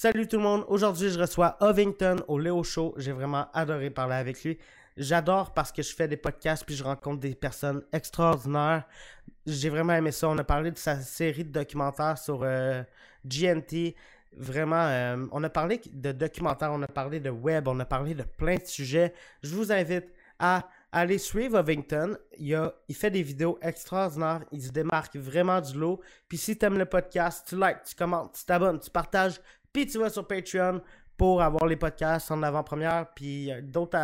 Salut tout le monde, aujourd'hui je reçois Ovington au Léo Show. J'ai vraiment adoré parler avec lui. J'adore parce que je fais des podcasts puis je rencontre des personnes extraordinaires. J'ai vraiment aimé ça. On a parlé de sa série de documentaires sur euh, GNT. Vraiment, euh, on a parlé de documentaires, on a parlé de web, on a parlé de plein de sujets. Je vous invite à aller suivre Ovington. Il, fait des vidéos extraordinaires. Il se démarque vraiment du lot. Puis si tu aimes le podcast, tu likes, tu commentes, tu t'abonnes, tu partages. Puis tu vas sur Patreon pour avoir les podcasts en avant-première. Puis d'autres,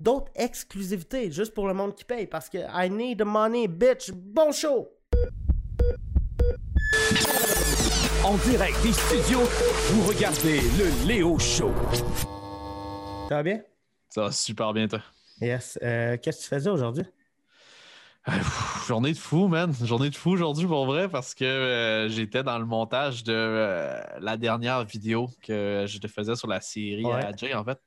d'autres exclusivités juste pour le monde qui paye. Parce que I need the money, bitch. Bon show! En direct des studios, vous regardez le Léo Show. Ça va bien? Ça va super bien, toi. Yes. Euh, qu'est-ce que tu faisais aujourd'hui? Euh, journée de fou, man. Journée de fou aujourd'hui pour vrai parce que euh, j'étais dans le montage de la dernière vidéo que je te faisais sur la série à Jay, en fait.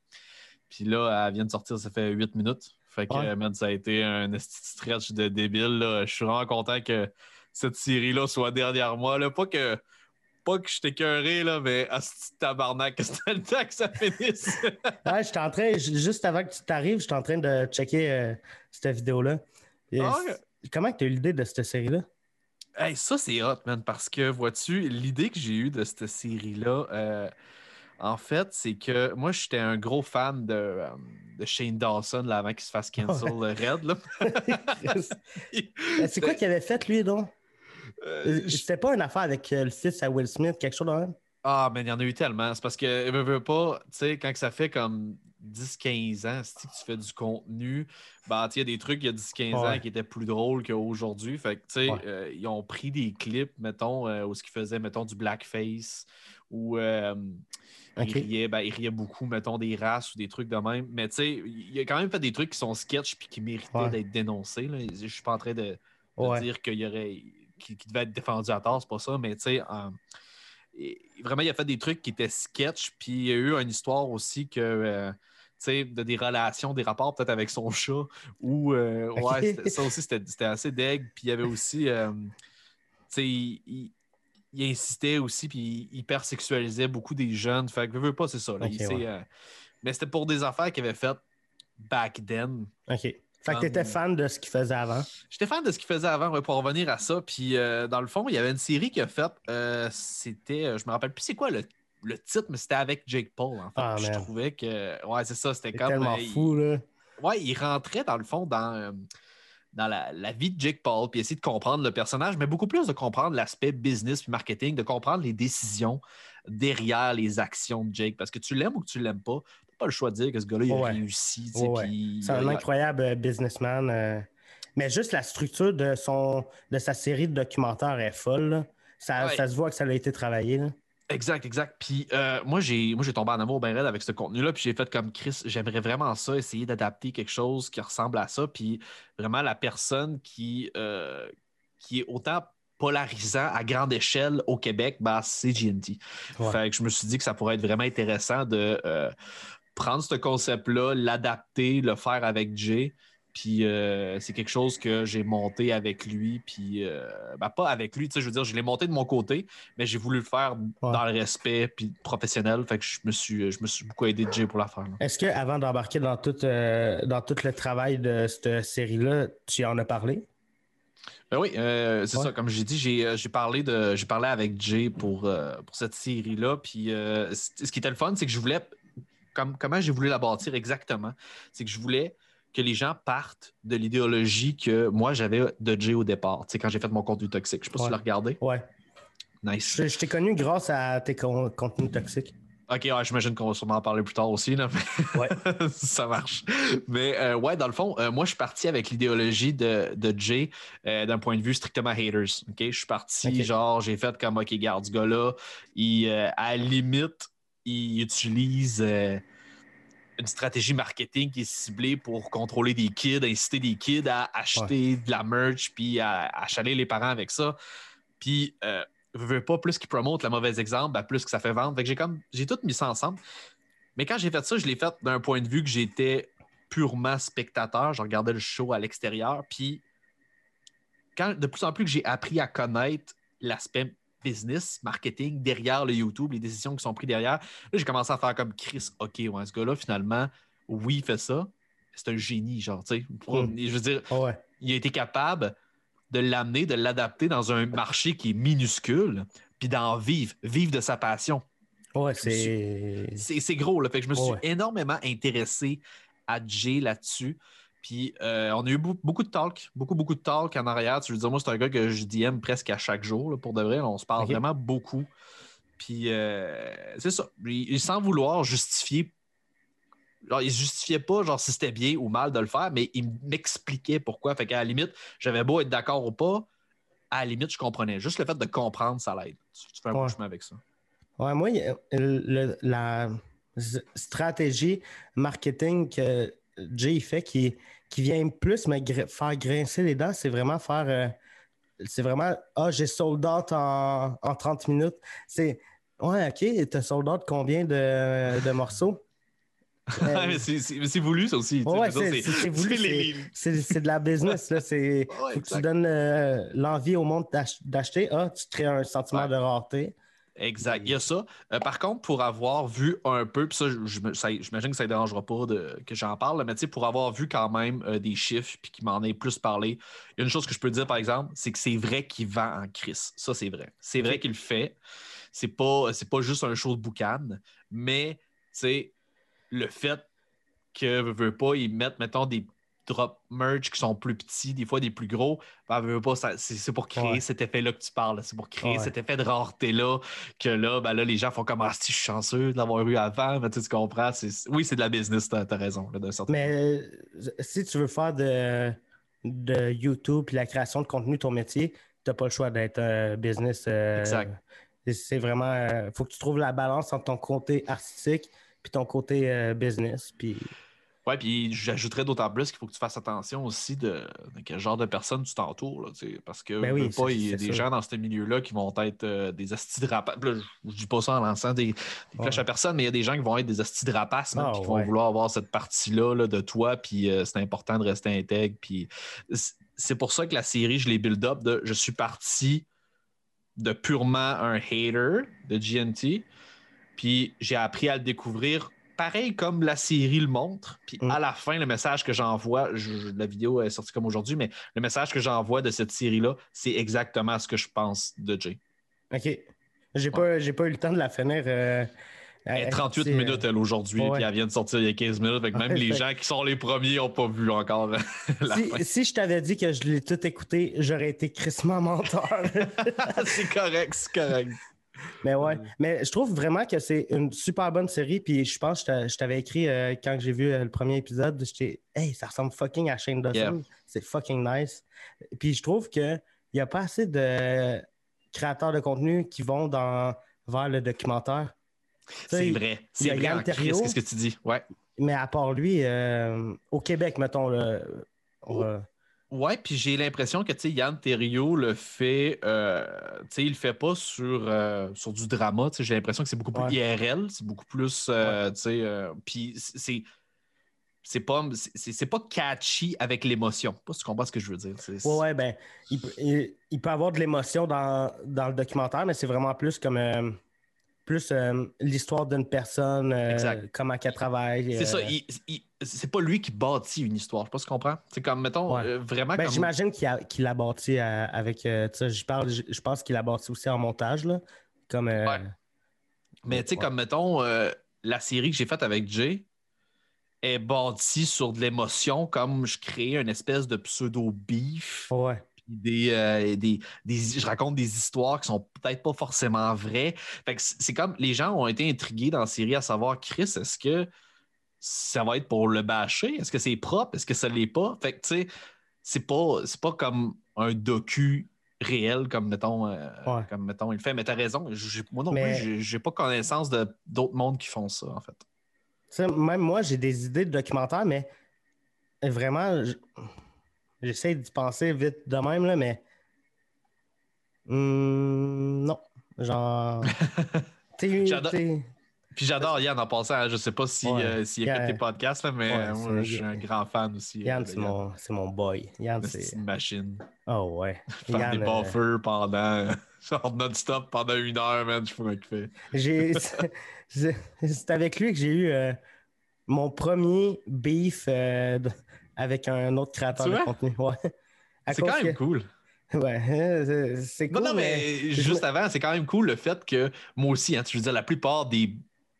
Puis là, elle vient de sortir, ça fait 8 minutes. Fait que, man, ça a été un stretch de débile. Là. Je suis vraiment content que cette série-là soit derrière moi. Là. Pas que pas que je t'écœuré, là, mais à ce tabarnak, que c'était le temps que ça finisse. ouais, en train, juste avant que tu t'arrives, j'étais en train de checker euh, cette vidéo-là. Ah, comment tu as eu l'idée de cette série-là? Hey, ça, c'est hot, man, parce que, vois-tu, l'idée que j'ai eue de cette série-là, euh, en fait, c'est que moi, j'étais un gros fan de, euh, de Shane Dawson là, avant qu'il se fasse cancel le Red. c'est quoi qu'il avait fait, lui, donc? Euh, c'était pas une affaire avec euh, le fils à Will Smith, quelque chose de même? Ah, mais il y en a eu tellement. C'est parce que, ne veut pas, tu sais, quand ça fait comme 10-15 ans, si tu fais du contenu, ben, il y a des trucs il y a 10-15 ans qui étaient plus drôles qu'aujourd'hui. Fait que, tu sais, euh, ils ont pris des clips, mettons, où ce qu'ils faisaient, mettons, du blackface, où ils, riaient, ben, ils, riaient, beaucoup, mettons, des races ou des trucs de même. Mais, tu sais, il a quand même fait des trucs qui sont sketch puis qui méritaient d'être dénoncés. Là. Je suis pas en train de, dire qu'il y aurait qui, devait être défendu à tort, c'est pas ça, mais tu sais, vraiment, il a fait des trucs qui étaient sketch, puis il y a eu une histoire aussi que. Euh, de des relations, des rapports peut-être avec son chat, ou euh, ouais, ça aussi c'était assez deg. Puis il y avait aussi, euh, tu sais, il, insistait aussi, puis il hypersexualisait beaucoup des jeunes. Fait que, veux pas, c'est ça. mais c'était pour des affaires qu'il avait faites back then. OK. Fait que t'étais fan de ce qu'il faisait avant? J'étais fan de ce qu'il faisait avant, pour revenir à ça. Puis euh, dans le fond, il y avait une série qu'il a faite. Euh, c'était, euh, je me rappelle plus c'est quoi le, titre, mais c'était avec Jake Paul. En fait. Ah, je trouvais que, ouais, c'est ça, c'était comme. tellement fou, là. Ouais, il rentrait dans le fond dans, dans la, vie de Jake Paul, puis essayer de comprendre le personnage, mais beaucoup plus de comprendre l'aspect business puis marketing, de comprendre les décisions derrière les actions de Jake. Parce que tu l'aimes ou que tu l'aimes pas, pas le choix de dire que ce gars-là, il a réussi. C'est un incroyable euh, businessman. Euh. mais juste la structure de, son, de sa série de documentaires est folle. Ça, se voit que ça a été travaillé. Exact, exact. Puis euh, moi, j'ai moi j'ai tombé en amour bien raide avec ce contenu-là. Puis j'ai fait comme Chris, j'aimerais vraiment ça, essayer d'adapter quelque chose qui ressemble à ça. Puis vraiment la personne qui, qui est autant polarisant à grande échelle au Québec, bah, c'est GNT. Fait que je me suis dit que ça pourrait être vraiment intéressant de prendre ce concept-là, l'adapter, le faire avec Jay. Puis euh, c'est quelque chose que j'ai monté avec lui, puis euh, ben, pas avec lui, tu sais, je veux dire, je l'ai monté de mon côté, mais j'ai voulu le faire dans le respect puis professionnel. Fait que je me suis, je me suis beaucoup aidé de Jay pour la faire. Est-ce que avant d'embarquer dans tout, euh, dans tout le travail de cette série-là, tu en as parlé? Ben oui, c'est ça. Comme j'ai dit, j'ai parlé de, j'ai parlé avec Jay pour, pour cette série-là. Puis ce qui était le fun, c'est que je voulais comment j'ai voulu la bâtir exactement, c'est que je voulais que les gens partent de l'idéologie que moi j'avais de Jay au départ, tu sais, quand j'ai fait mon contenu toxique. Je sais pas si tu l'as regardé. Ouais. Nice. Je, t'ai connu grâce à tes contenus toxiques. Ok, ouais, j'imagine qu'on va sûrement en parler plus tard aussi. Là, Ouais. ça marche. Mais euh, ouais, dans le fond, euh, moi, je suis parti avec l'idéologie de, de Jay euh, d'un point de vue strictement haters. Ok, Je suis parti, genre, j'ai fait comme, ok, garde, ce gars-là, il, à la limite, il utilise une stratégie marketing qui est ciblée pour contrôler des kids, inciter des kids à acheter de la merch, puis à, achaler les parents avec ça. Puis, euh, veux pas plus qu'il promote le mauvais exemple, ben, plus que ça fait vendre. Fait que j'ai comme j'ai tout mis ça ensemble. Mais quand j'ai fait ça, je l'ai fait d'un point de vue que j'étais purement spectateur. Je regardais le show à l'extérieur. Puis, quand de plus en plus que j'ai appris à connaître l'aspect business, marketing derrière le YouTube, les décisions qui sont prises derrière. Là, j'ai commencé à faire comme Chris, OK, ouais, ce gars-là, finalement, oui, il fait ça. C'est un génie, genre, tu sais. Mm. Je veux dire, Ah ouais. il a été capable de l'amener, de l'adapter dans un marché qui est minuscule, puis d'en vivre, vivre de sa passion. Ouais, Je me c'est. C'est c'est gros, là. Fait que je me suis Ouais. énormément intéressé à Jay là-dessus. Puis euh, on a eu beau- beaucoup de talk, beaucoup, beaucoup de talk en arrière. Tu veux dire, moi, c'est un gars que je DM presque à chaque jour, là, pour de vrai. On se parle vraiment beaucoup. Puis euh, c'est ça. Il, sans vouloir justifier. Genre, il justifiait pas genre si c'était bien ou mal de le faire, mais il m'expliquait pourquoi. Fait qu'à la limite, j'avais beau être d'accord ou pas, à la limite, je comprenais. Juste le fait de comprendre, ça l'aide. Tu, tu fais un Ouais. chemin avec ça. Ouais, moi, le- la stratégie marketing que Jay fait qui, qui vient plus me gr- faire grincer les dents, c'est vraiment faire. euh, c'est vraiment. Ah, j'ai sold out en, en 30 minutes. C'est. Ouais, OK, t'as sold out combien de, de morceaux? Euh, mais c'est- voulu, ça aussi. Ouais, c'est- voulu, c'est de la business, là. Ouais, Faut que tu donnes euh, l'envie au monde d'ach- d'acheter. Ah, tu crées un sentiment Ouais. de rareté. Exact, il y a ça. Euh, par contre, pour avoir vu un peu, puis ça, j'imagine que ça ne dérangera pas de, que j'en parle, mais tu sais, pour avoir vu quand même euh, des chiffres puis qu'il m'en ait plus parlé, il y a une chose que je peux dire, par exemple, c'est que c'est vrai qu'il vend en crise. Ça, c'est vrai. C'est vrai qu'il le fait. C'est pas, c'est pas juste un show de boucan, mais tu sais, le fait que veut pas, ils mettent, mettons, des drop merch qui sont plus petits, des fois des plus gros, ben, pas, c'est pour créer Ouais. cet effet-là que tu parles. C'est pour créer Ouais. cet effet de rareté-là que là, ben là, les gens font comme Ah, si je suis chanceux de l'avoir eu avant, mais tu, comprends. Oui, c'est de la business, t'as as raison, là, Mais euh, si tu veux faire de, de YouTube et la création de contenu ton métier, tu n'as pas le choix d'être un business. euh, Exact. c'est- vraiment. Il faut que tu trouves la balance entre ton côté artistique puis ton côté euh, business. Puis, Ouais, puis j'ajouterais d'autant plus qu'il faut que tu fasses attention aussi de, de quel genre de personne tu t'entoures. Parce que Ben oui, pas, il y a des sûr. gens dans ce milieu-là qui vont être euh, des astis de rapaces. Je, je dis pas ça en lançant des, des flèches Ouais. à personne, mais il y a des gens qui vont être des astis de rapaces, Ah, qui vont vouloir avoir cette partie-là là, de toi, puis euh, c'est important de rester intègre. Puis c'est pour ça que la série, je l'ai build up. De, je suis parti de purement un hater de GNT, puis j'ai appris à le découvrir pareil comme la série le montre. Puis Mm. à la fin, le message que j'envoie, je- la vidéo est sortie comme aujourd'hui, mais le message que j'envoie de cette série-là, c'est exactement ce que je pense de Jay. OK. J'ai pas, j'ai pas eu le temps de la finir. euh, Elle euh, est 38 c'est, euh, minutes, elle, aujourd'hui, puis elle vient de sortir il y a 15 minutes. Fait que même Ouais, les fait- gens qui sont les premiers n'ont pas vu encore la fin. Si, si je t'avais dit que je l'ai tout écouté, j'aurais été crissement menteur. c'est correct, c'est correct. Mais ouais, mais je trouve vraiment que c'est une super bonne série. Puis je pense que je t'a- je t'avais écrit euh, quand j'ai vu euh, le premier épisode, j'étais Hey, ça ressemble fucking à Shane Dawson. Yeah. C'est fucking nice. Puis je trouve qu'il n'y a pas assez de créateurs de contenu qui vont dans, vers le documentaire. C'est vrai. C'est vrai en Terriot. qu'est-ce que tu dis? Ouais. Mais à part lui, euh, au Québec, mettons, le, Ouais, puis j'ai l'impression que Yann Terriot le fait, euh, il le fait pas sur, euh, sur du drama. tu sais, J'ai l'impression que c'est beaucoup plus Ouais. IRL, c'est beaucoup plus, euh, euh, puis c'est c'est pas c'est pas catchy avec l'émotion. Pas si tu comprends ce que je veux dire. C'est- Ouais, ben, il, peut- il- il peut avoir de l'émotion dans, dans le documentaire, mais c'est vraiment plus comme plus euh, l'histoire d'une personne, euh, comment qu'elle travaille. C'est euh, ça, il- c'est pas lui qui bâtit une histoire. Je sais pas si tu comprends. C'est comme, mettons, Ouais. euh, vraiment ben, comme... J'imagine qu'il qu'il a bâti avec. euh, je parle, je, pense qu'il a bâti aussi en montage, là. Comme. euh, Ouais. Mais tu sais, Ouais. comme mettons, euh, la série que j'ai faite avec Jay est bâtie sur de l'émotion, comme je crée une espèce de pseudo-beef. ouais. Des, euh, des, des- je raconte des histoires qui sont peut-être pas forcément vraies. Fait que c'est comme les gens ont été intrigués dans la série à savoir, Chris, est-ce que ça va être pour le bâcher? Est-ce que c'est propre? Est-ce que ça l'est pas? Fait que tu sais, c'est pas, c'est pas comme un docu réel comme mettons, euh, Ouais. comme mettons il le fait. Mais t'as raison, j'ai- moi non Mais- plus, j'ai- j'ai pas connaissance de d'autres mondes qui font ça, en fait. Même moi, j'ai des idées de documentaire, mais vraiment, j'essaie d'y penser vite de même, là, mais. Hmm, non. Genre. Puis j'adore Yann en passant. Je sais pas s'il si, Ouais. euh, écoute Yann- tes podcasts, là, mais Ouais, euh, moi, c'est- je suis un grand fan aussi. Yann, euh, c'est de mon, c'est mon boy. Yann, C'est c'est. une machine. Oh ouais. Faire Yann, des euh, buffers pendant, genre non-stop pendant une heure, man. Je fait. J'ai, c'est c'est avec lui que j'ai eu euh, mon premier beef de- avec un autre créateur de contenu. Ouais. C'est quand même que- cool. Ouais, euh, c'est- Non, cool. non, mais je juste avant, c'est quand même cool le fait que moi aussi, hein, tu veux dire, la plupart des,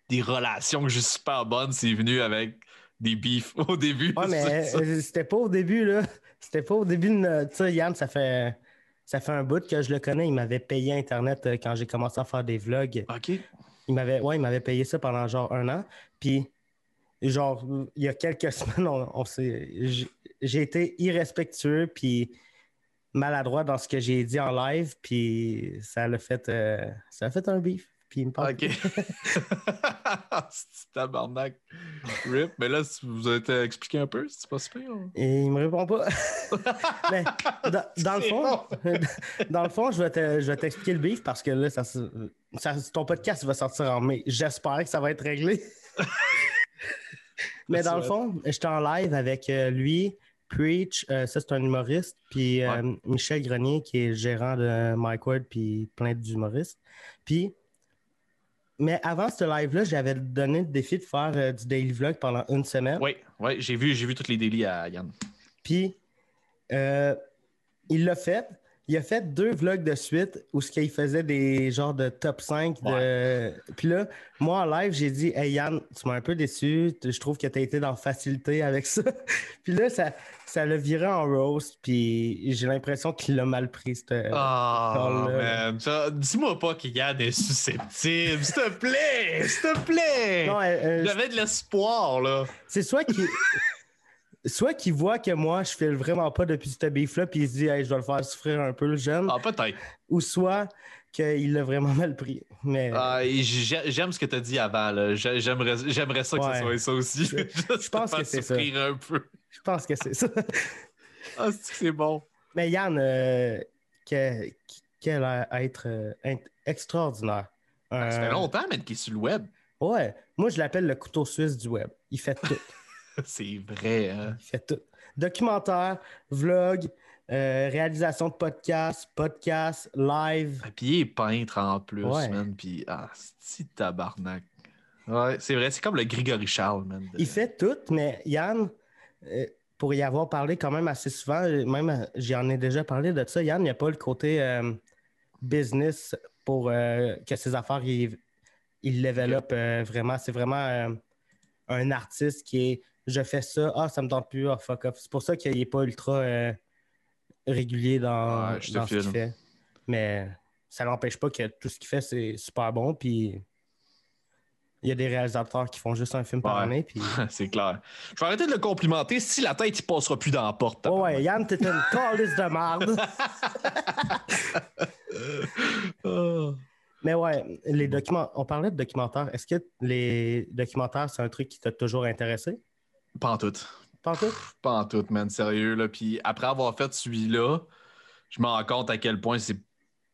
des relations que j'ai super bonnes, c'est venu avec des beefs au début. Ouais, mais euh, c'était pas au début, là. C'était pas au début de. Tu sais, Yann, ça fait. Ça fait un bout que je le connais. Il m'avait payé Internet euh, quand j'ai commencé à faire des vlogs. OK. Il m'avait, ouais, il m'avait payé ça pendant genre un an. Puis, genre, il y a quelques semaines, on, on j'ai- été irrespectueux puis maladroit dans ce que j'ai dit en live. Puis, ça l'a fait, euh, ça a fait un beef. Puis, il me parle. OK. c'est tabarnak. Rip. Mais là, vous avez expliqué un peu, c'est pas super. Et il me répond pas. Mais dans, dans le fond, bon. dans le fond, je vais te- t'expliquer le beef parce que là, ça, ça- ton podcast va sortir en mai. J'espère que ça va être réglé. Mais dans le fond, j'étais en live avec euh, lui, Preach, euh, ça c'est un humoriste, puis euh, Michel Grenier qui est gérant de Mike Ward, puis plein d'humoristes. Puis, mais avant ce live-là, j'avais donné le défi de faire euh, du daily vlog pendant une semaine. Oui, ouais, j'ai vu, j'ai vu toutes les délits à Yann. Puis, il l'a fait. Il a fait deux vlogs de suite où ce qu'il faisait des genres de top 5 de. Puis là, moi en live, j'ai dit Hey Yann, tu m'as un peu déçu. Je trouve que tu as été dans facilité avec ça. puis là, ça, ça l'a viré en roast. Puis j'ai l'impression qu'il l'a mal pris. cette- le- man. Dis-moi pas que Yann est susceptible. S'il te plaît, s'il te plaît. Non, euh, euh, J'avais de l'espoir, là. c'est soit qu'il. Soit qu'il voit que moi, je file vraiment pas depuis ce beef-là, puis il se dit, hey, je dois le faire souffrir un peu, le jeune. Ah, peut-être. ou soit qu'il l'a vraiment mal pris. Mais Ah, J'aime ce que tu as dit avant. J'aimerais ça que Ouais. ce soit ça aussi. Je- pense que c'est ça. souffrir un peu. je pense que c'est ça. Ah, c'est que c'est bon? Mais Yann, euh, que- quel a- être euh, extraordinaire. Ça fait Euh, longtemps, mais qu'il est sur le web. Ouais, moi je l'appelle le couteau suisse du web. Il fait tout. C'est vrai, hein? Il fait tout. Documentaire, vlog, euh, réalisation de podcast, podcast, live. Ah, Puis il est peintre en plus, Ouais. man. Puis, ah, c'est tabarnak? Ouais, c'est vrai, c'est comme le Grégory Charles, man. de- Il fait tout, mais Yann, euh, pour y avoir parlé quand même assez souvent, euh, même j'en ai déjà parlé de ça, Yann, il n'y a pas le côté euh, business pour que ses affaires, il, il euh, vraiment. C'est vraiment un artiste qui est je fais ça, ah, ça me tente plus, ah, fuck off. C'est pour ça qu'il n'est pas ultra euh, régulier dans, Ouais, je te dans ce qu'il fait. Mais ça n'empêche pas que tout ce qu'il fait, c'est super bon. Puis il y a des réalisateurs qui font juste un film par année. Puis... c'est clair. Je vais arrêter de le complimenter. Si la tête, il passera plus dans la porte. Oh ouais, Yann, t'es une calice de merde. Ah. Mais ouais, les documents, on parlait de documentaires. Est-ce que les documentaires, c'est un truc qui t'a toujours intéressé? Pas en tout. Pas en tout? Pas en tout, man. Sérieux, là. Puis après avoir fait celui-là, je me rends compte à quel point c'est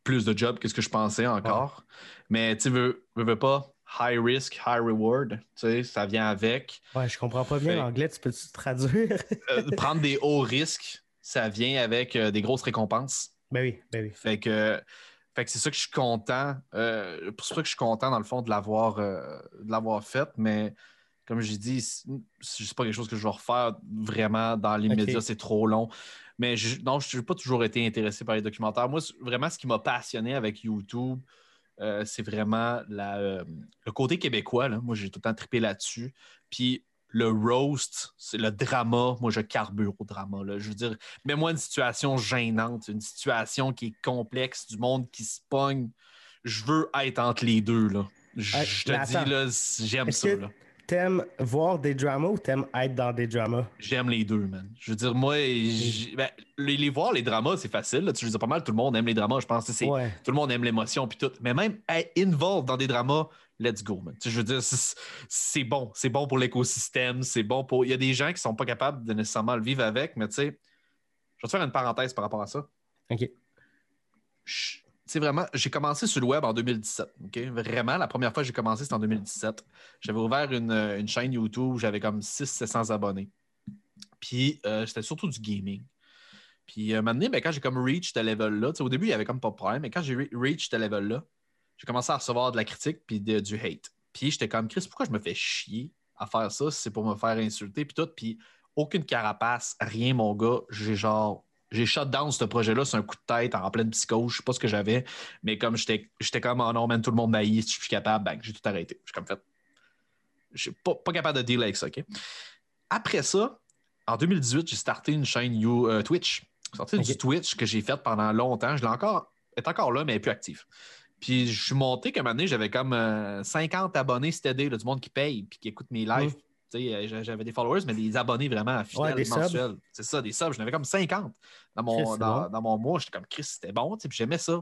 plus de job que ce que je pensais encore. Mais tu veux, veux, veux pas, high risk, high reward. Tu sais, ça vient avec. Ouais, je comprends pas bien l'anglais. Tu peux-tu traduire? Euh, prendre des hauts risques, ça vient avec euh, des grosses récompenses. ben oui, ben oui. Fait que, fait que c'est ça que je suis content. euh, c'est pour ça que je suis content, dans le fond, de l'avoir, de l'avoir fait. Mais comme j'ai dit, c'est pas quelque chose que je vais refaire vraiment dans les Ok. médias, c'est trop long. Mais je, non, je n'ai pas toujours été intéressé par les documentaires. Moi, vraiment, ce qui m'a passionné avec YouTube, euh, c'est vraiment la, euh, le côté québécois. là. Moi, j'ai tout le temps trippé là-dessus. Puis le roast, c'est le drama. Moi, je carbure au drama. là. Je veux dire, mets-moi une situation gênante, une situation qui est complexe, du monde qui se pogne. Je veux être entre les deux. Là. Je Hey, je mais te dis, attends. là, j'aime ça. que- là. T'aimes voir des dramas ou t'aimes être dans des dramas? J'aime les deux, man. Je veux dire, moi, ben, les, les voir, les dramas, c'est facile. Là. Tu veux dire, pas mal, tout le monde aime les dramas. Je pense que c'est Ouais. tout le monde aime l'émotion puis tout. Mais même être involved dans des dramas, let's go, man. Tu sais, je veux dire, c'est- c'est bon. C'est bon pour l'écosystème. C'est bon pour. Il y a des gens qui sont pas capables de nécessairement le vivre avec, mais tu sais, je vais te faire une parenthèse par rapport à ça. OK. Je- c'est vraiment, j'ai commencé sur le web en 2017. OK? Vraiment, la première fois que j'ai commencé, c'était en 2017. J'avais ouvert une, une chaîne YouTube, j'avais comme 600-700 abonnés. Puis euh, c'était surtout du gaming. Puis moment donné, ben, quand j'ai comme reach ce level-là, au début, il n'y avait comme pas de problème, mais quand j'ai reach ce level-là, j'ai commencé à recevoir de la critique puis du hate. Puis j'étais comme, Chris, pourquoi je me fais chier à faire ça si c'est pour me faire insulter puis tout? Puis aucune carapace, rien, mon gars. J'ai genre j'ai shut down ce projet-là c'est un coup de tête en pleine psychose. Je sais pas ce que j'avais, mais comme j'étais comme oh non, man, tout le monde maïs, si je suis capable, ben, j'ai tout arrêté. Je suis comme fait. Je suis pas, pas capable de deal avec ça, OK? Après ça, en 2018, j'ai starté une chaîne you, euh, Twitch. Sorti du Twitch que j'ai fait pendant longtemps. Je l'ai encore, est encore là, mais elle est plus active. Puis je suis monté comme année, j'avais comme 50 euh, abonnés steady, du monde qui paye puis qui écoute mes lives. J'avais des followers, mais des abonnés vraiment fidèles mensuels. C'est ça, des subs. J'en avais comme 50 dans mon, dans, mon mois. J'étais comme Chris, c'était bon, puis j'aimais ça.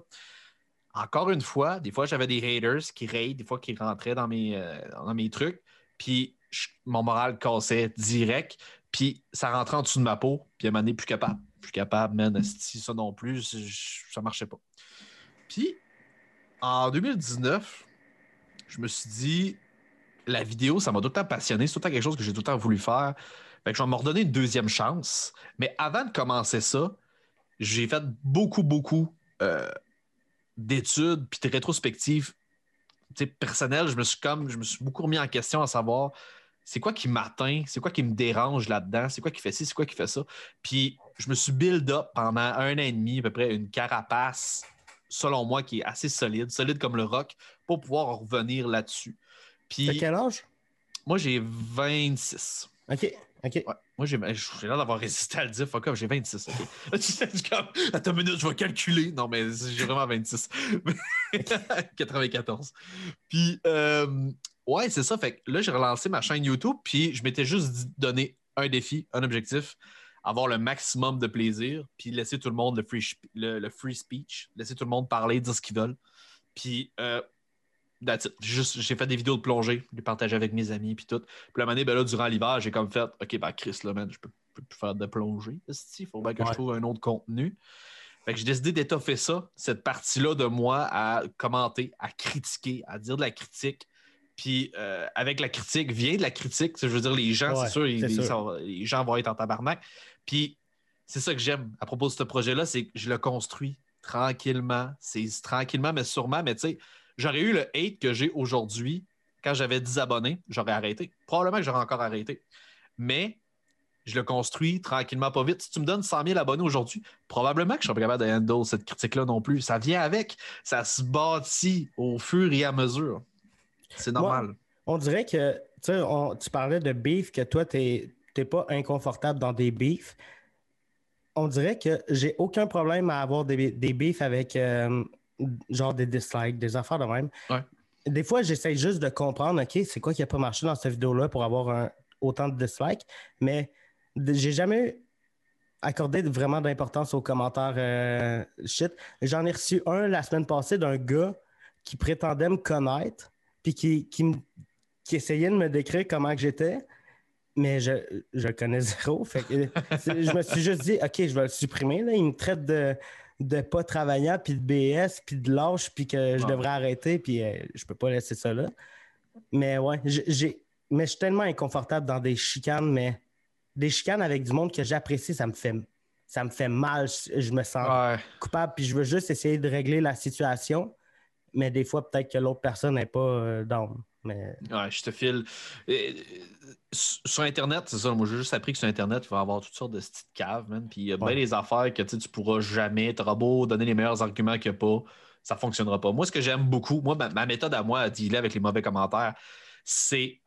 Encore une fois, des fois, j'avais des haters qui raident, des fois qui rentraient dans mes, euh, dans mes trucs, puis mon moral cassait direct, puis ça rentrait en dessous de ma peau, puis à un moment donné, plus capable. Plus capable, man, si ça non plus, ça marchait pas. Puis, en 2019, je me suis dit, la vidéo, ça m'a tout le temps passionné. C'est tout le temps quelque chose que j'ai tout le temps voulu faire. Je vais me redonner une deuxième chance. Mais avant de commencer ça, j'ai fait beaucoup, beaucoup euh, d'études puis de rétrospectives personnelles. Je me suis comme je me suis beaucoup remis en question à savoir c'est quoi qui m'atteint, c'est quoi qui me dérange là-dedans, c'est quoi qui fait ci, c'est quoi qui fait ça? Puis je me suis build up pendant un an et demi, à peu près, une carapace, selon moi, qui est assez solide, solide comme le rock, pour pouvoir revenir là-dessus. Puis, quel âge? Moi, j'ai 26. OK. OK. Moi, j'ai l'air d'avoir résisté à le dire. Fuck off, j'ai 26. comme, attends une minute, je vais calculer. Non, mais j'ai vraiment 26. 94. Puis, euh, ouais, c'est ça. Fait que là, j'ai relancé ma chaîne YouTube. Puis, je m'étais juste donné un défi, un objectif avoir le maximum de plaisir, puis laisser tout le monde le free, le, free speech, laisser tout le monde parler, dire ce qu'ils veulent. Puis euh, j'ai fait des vidéos de plongée, les partager avec mes amis, puis tout. Puis la un ben là, durant l'hiver, j'ai comme fait, OK, ben Chris, là, man, je peux, peux plus faire de plongée. Il faut bien que je trouve un autre contenu. Fait que j'ai décidé d'étoffer ça, cette partie-là de moi, à commenter, à critiquer, à dire de la critique. Puis euh, avec la critique, vient de la critique. Je veux dire, les gens, c'est sûr, les, gens vont être en tabarnak. Puis c'est ça que j'aime à propos de ce projet-là, c'est que je le construis tranquillement. C'est tranquillement, mais sûrement. Mais tu sais, J'aurais eu le hate que j'ai aujourd'hui quand j'avais 10 abonnés, j'aurais arrêté. Probablement que j'aurais encore arrêté. Mais je le construis tranquillement, pas vite. Si tu me donnes 100 000 abonnés aujourd'hui, probablement que je serais pas capable de handle cette critique-là non plus. Ça vient avec. Ça se bâtit au fur et à mesure. C'est normal. on dirait que, tu parlais de beef, que toi, tu n'es pas inconfortable dans des beefs. On dirait que j'ai aucun problème à avoir des, des beefs avec euh, genre des dislikes, des affaires de même. Des fois, j'essaie juste de comprendre, OK, c'est quoi qui n'a pas marché dans cette vidéo-là pour avoir autant de dislikes, mais j'ai jamais accordé vraiment d'importance aux commentaires euh, shit. J'en ai reçu un la semaine passée d'un gars qui prétendait me connaître, puis qui, qui, essayait de me décrire comment j'étais, mais je, je connais zéro. je me suis juste dit, OK, je vais le supprimer. Là. Il me traite de de pas travaillant, puis de BS, puis de lâche, puis que je devrais arrêter, puis euh, je peux pas laisser ça là. Mais ouais, j'ai, mais je suis tellement inconfortable dans des chicanes, mais des chicanes avec du monde que j'apprécie, ça me fait ça me fait mal. Je, me sens coupable, puis je veux juste essayer de régler la situation. Mais des fois, peut-être que l'autre personne n'est pas euh, dans. Mais... Ouais, je te file. sur Internet, c'est ça. Moi, j'ai juste appris que sur Internet, il va y avoir toutes sortes de petites caves, man. Puis il y a bien des affaires que tu pourras jamais. Tu auras beau donner les meilleurs arguments qu'il n'y a pas. Ça ne fonctionnera pas. Moi, ce que j'aime beaucoup, moi, ma, méthode à moi à dealer avec les mauvais commentaires, c'est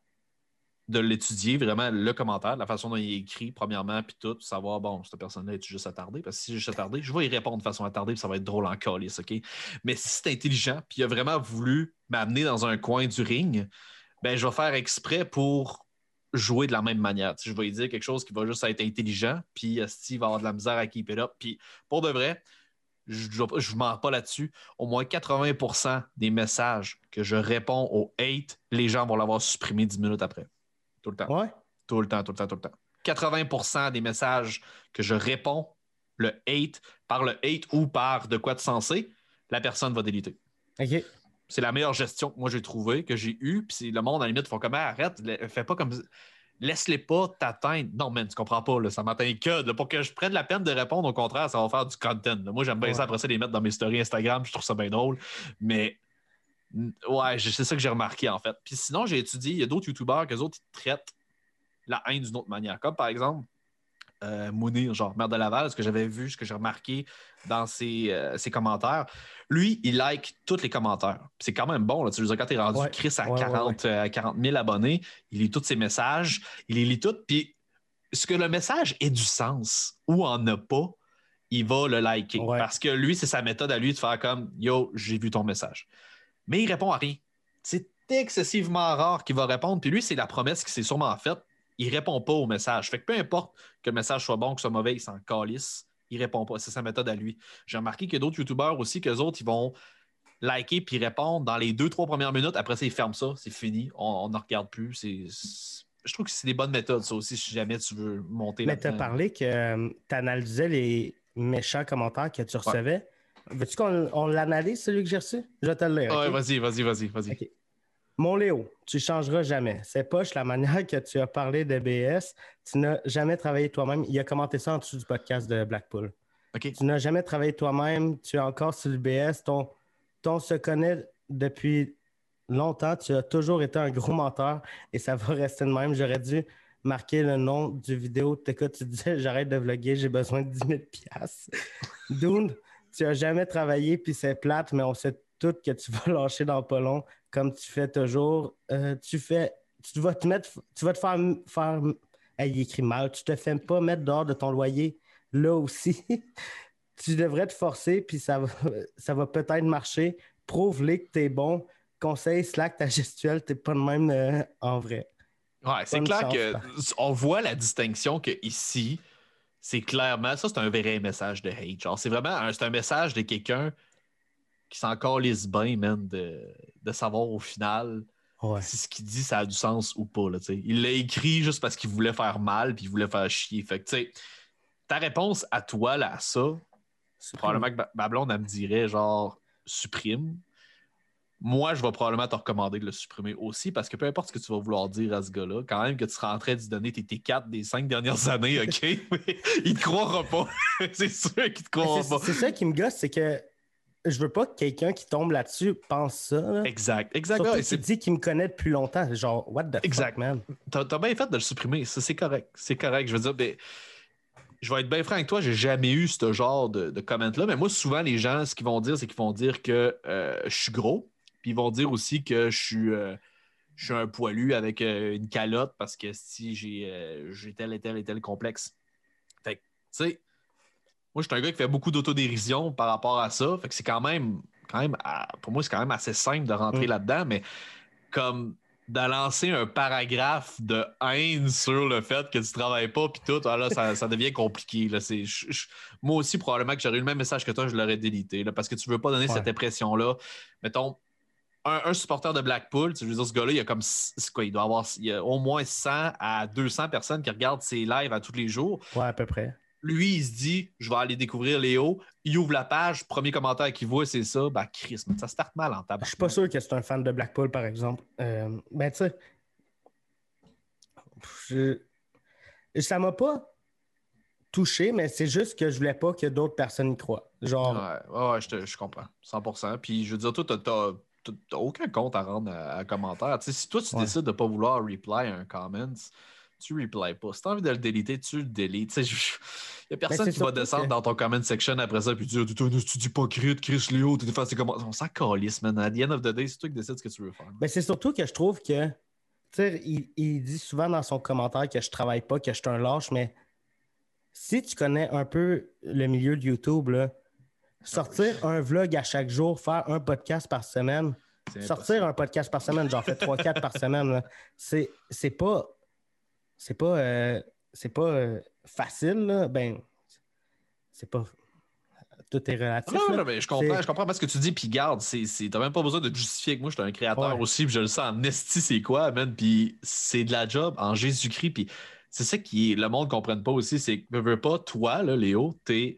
de l'étudier, vraiment le commentaire, la façon dont il est écrit, premièrement, puis tout, savoir, bon, cette personne-là est juste attardée? Parce que si je suis attardé, je vais y répondre de façon attardée, puis ça va être drôle en calice, OK? Mais si c'est intelligent, puis il a vraiment voulu m'amener dans un coin du ring, ben je vais faire exprès pour jouer de la même manière. je vais lui dire quelque chose qui va juste être intelligent, puis Steve va avoir de la misère à keep it up. Puis pour de vrai, je ne mens pas là-dessus. Au moins 80% des messages que je réponds au hate, les gens vont l'avoir supprimé 10 minutes après. Tout le temps. Ouais. Tout le temps, tout le temps, tout le temps. 80% des messages que je réponds, le hate, par le hate ou par de quoi de sensé, la personne va déliter. OK. C'est la meilleure gestion que moi j'ai trouvée, que j'ai eue. Puis le monde, à la limite, font comme Ah, arrête, fais pas comme. Laisse-les pas t'atteindre. Non, man, tu comprends pas, là, ça m'atteint que. là, pour que je prenne la peine de répondre, au contraire, ça va faire du content. là. Moi, j'aime bien ça après ça, les mettre dans mes stories Instagram, je trouve ça bien drôle. Mais ouais, c'est ça que j'ai remarqué en fait. Puis sinon, j'ai étudié, il y a d'autres YouTubeurs que autres, ils traitent la haine d'une autre manière. Comme par exemple, euh, Mounir, genre Mère de Laval, ce que j'avais vu, ce que j'ai remarqué dans ses, euh, ses commentaires. Lui, il like tous les commentaires. C'est quand même bon. Là. Tu veux dire, quand tu es rendu Ouais. Chris à Ouais, ouais, 40, euh, à 40 000 abonnés, il lit tous ses messages, il les lit tous. Puis ce que le message ait du sens ou en a pas, il va le liker. Parce que lui, c'est sa méthode à lui de faire comme Yo, j'ai vu ton message. Mais il répond à rien. C'est excessivement rare qu'il va répondre. Puis lui, c'est la promesse qu'il s'est sûrement faite. Il répond pas au message. Fait que peu importe que le message soit bon, que ce soit mauvais, il s'en calisse. Il répond pas. C'est sa méthode à lui. J'ai remarqué qu'il y a d'autres YouTubeurs aussi, qu'eux autres, ils vont liker puis répondre dans les deux, trois premières minutes. Après ça, ils ferment ça. C'est fini. On ne regarde plus. C'est- Je trouve que c'est des bonnes méthodes, ça aussi, si jamais tu veux monter Mais tu as parlé que tu analysais les méchants commentaires que tu recevais. Veux-tu qu'on on l'analyse, celui que j'ai reçu? Je te le lire. Ouais, ok? vas-y, vas-y, vas-y, vas-y. Mon Léo, tu changeras jamais. C'est poche la manière que tu as parlé de BS. Tu n'as jamais travaillé toi-même. Il a commenté ça en dessous du podcast de Blackpool. Tu n'as jamais travaillé toi-même. Tu es encore sur le BS. Ton, ton se connaît depuis longtemps. Tu as toujours été un gros menteur et ça va rester de même. J'aurais dû marquer le nom du vidéo. T'écoutes, tu disais j'arrête de vlogger, j'ai besoin de 10 000 piastres. Dune, tu as jamais travaillé puis c'est plate, mais on sait tout que tu vas lâcher dans pas long comme tu fais toujours. Euh, tu fais, tu vas te mettre, tu vas te faire, faire Hey, il écrit mal. Tu te fais pas mettre dehors de ton loyer là aussi. tu devrais te forcer, puis ça va, ça va peut-être marcher. Prouve-les que tu es bon. Conseil, Slack, ta gestuelle, t'es pas de même euh, en vrai. Ouais, c'est clair chance, que par on voit la distinction que ici, c'est clairement ça, c'est un vrai message de hate. Genre, c'est vraiment un, c'est un message de quelqu'un qui s'en calisse bien, man, de, de savoir au final Ouais. si ce qu'il dit, ça a du sens ou pas. Là, il l'a écrit juste parce qu'il voulait faire mal puis il voulait faire chier. Fait que, ta réponse à toi, là, à ça, probablement que elle me dirait, genre, supprime. Moi, je vais probablement te recommander de le supprimer aussi parce que peu importe ce que tu vas vouloir dire à ce gars-là, quand même que tu seras en train de lui donner tes T4 des cinq dernières années, OK? Mais il te croira pas. c'est sûr qu'il te croira pas. c'est ça qui me gosse, c'est que je veux pas que quelqu'un qui tombe là-dessus pense ça. là. Exact, exact. Surtout Ouais, qu'il dit qu'il me connaît depuis longtemps. Genre, what the Exact. fuck, man? T'as bien fait de le supprimer. Ça, c'est correct. C'est correct. Je veux dire, ben, je vais être bien franc avec toi, j'ai jamais eu ce genre de, de comment-là. Mais moi, souvent, les gens, ce qu'ils vont dire, c'est qu'ils vont dire que euh, je suis gros. Puis ils vont dire aussi que je suis, euh, je suis un poilu avec euh, une calotte parce que si j'ai euh, j'ai tel et tel et tel complexe. Fait que, tu sais, moi, je suis un gars qui fait beaucoup d'autodérision par rapport à ça. Fait que c'est quand même, quand même à- pour moi, c'est quand même assez simple de rentrer Mm. là-dedans, mais comme de lancer un paragraphe de haine sur le fait que tu travailles pas, puis tout, ah là, ça, ça devient compliqué. Là. C'est, je- je- moi aussi, probablement que j'aurais eu le même message que toi, je l'aurais délité, là, parce que tu veux pas donner Ouais. cette impression-là. Mettons, un, un supporter de Blackpool, tu veux dire, ce gars-là, il y a comme, quoi, il doit avoir il y a au moins 100 à 200 personnes qui regardent ses lives à tous les jours. Ouais, à peu près. Lui, il se dit, je vais aller découvrir Léo. Il ouvre la page, premier commentaire qu'il voit, c'est ça. Ben, Chris, ça starte mal en tabac. Je suis pas sûr que c'est un fan de Blackpool, par exemple. Euh, ben, tu sais, je- ça m'a pas touché, mais c'est juste que je voulais pas que d'autres personnes y croient. Genre, Ouais, ouais, ouais, je, te- je comprends. 100%. Puis je veux dire, toi, t'as- t'as aucun compte à rendre à, à commentaire. Tu si toi, tu Ouais. décides de pas vouloir reply à un comment, tu replies pas. Si t'as envie de le déliter, tu le délites. Tu Il y a personne c'est qui va descendre que- dans ton comment section après ça puis dire Tu es hypocrite, Chris Léo, tu fait comment. On s'en calisse, man. À the end of the day, c'est toi qui décides ce que tu veux faire. Ben, c'est surtout que je trouve que, tu il, il dit souvent dans son commentaire que je travaille pas, que je suis un lâche, mais si tu connais un peu le milieu de YouTube, là, sortir un vlog à chaque jour, faire un podcast par semaine, sortir un podcast par semaine, j'en fais 3-4 par semaine, c'est c'est pas, c'est pas, euh, c'est pas euh, facile, là. ben, c'est pas, tout est relatif. Non, non, mais je comprends, je comprends pas ce que tu dis, puis garde, t'as même pas besoin de te justifier que moi, je suis un créateur Ouais. aussi, puis je le sais en esti, c'est quoi, man, puis c'est de la job en Jésus-Christ, puis c'est ça qui est, le monde ne comprenne pas aussi, c'est que, veux pas, toi, là, Léo, t'es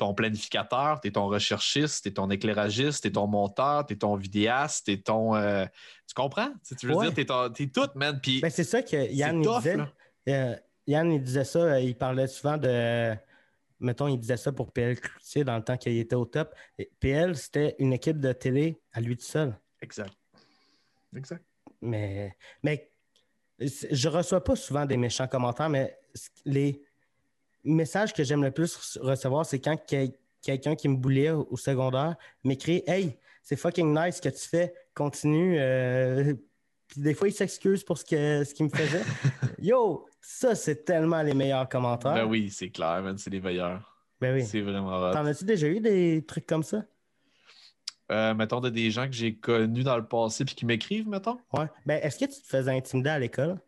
ton planificateur, tu es ton recherchiste, tu es ton éclairagiste, tu es ton monteur, tu es ton vidéaste, tu es ton. euh, tu comprends? Tu, sais, tu veux Ouais. dire, tu es, t'es tout, man. Puis, Ben, c'est ça que Yann tough, disait. Euh, Yann, il disait ça, euh, il parlait souvent de. Mettons, il disait ça pour PL Cloutier dans le temps qu'il était au top. Et PL, c'était une équipe de télé à lui tout seul. Exact. Exact. Mais, mais je reçois pas souvent des méchants commentaires, mais les messages que j'aime le plus re- recevoir, c'est quand quel- quelqu'un qui me boulait au secondaire m'écrit Hey, c'est fucking nice ce que tu fais, continue. euh, Puis des fois, il s'excuse pour ce que- ce qu'il me faisait. Yo, ça, c'est tellement les meilleurs commentaires. Ben oui, c'est clair, man. C'est les meilleurs. Ben oui. C'est vraiment hot. T'en as-tu déjà eu des trucs comme ça? Euh, mettons, de des gens que j'ai connus dans le passé puis qui m'écrivent, mettons. Ouais. Ben, est-ce que tu te faisais intimider à l'école?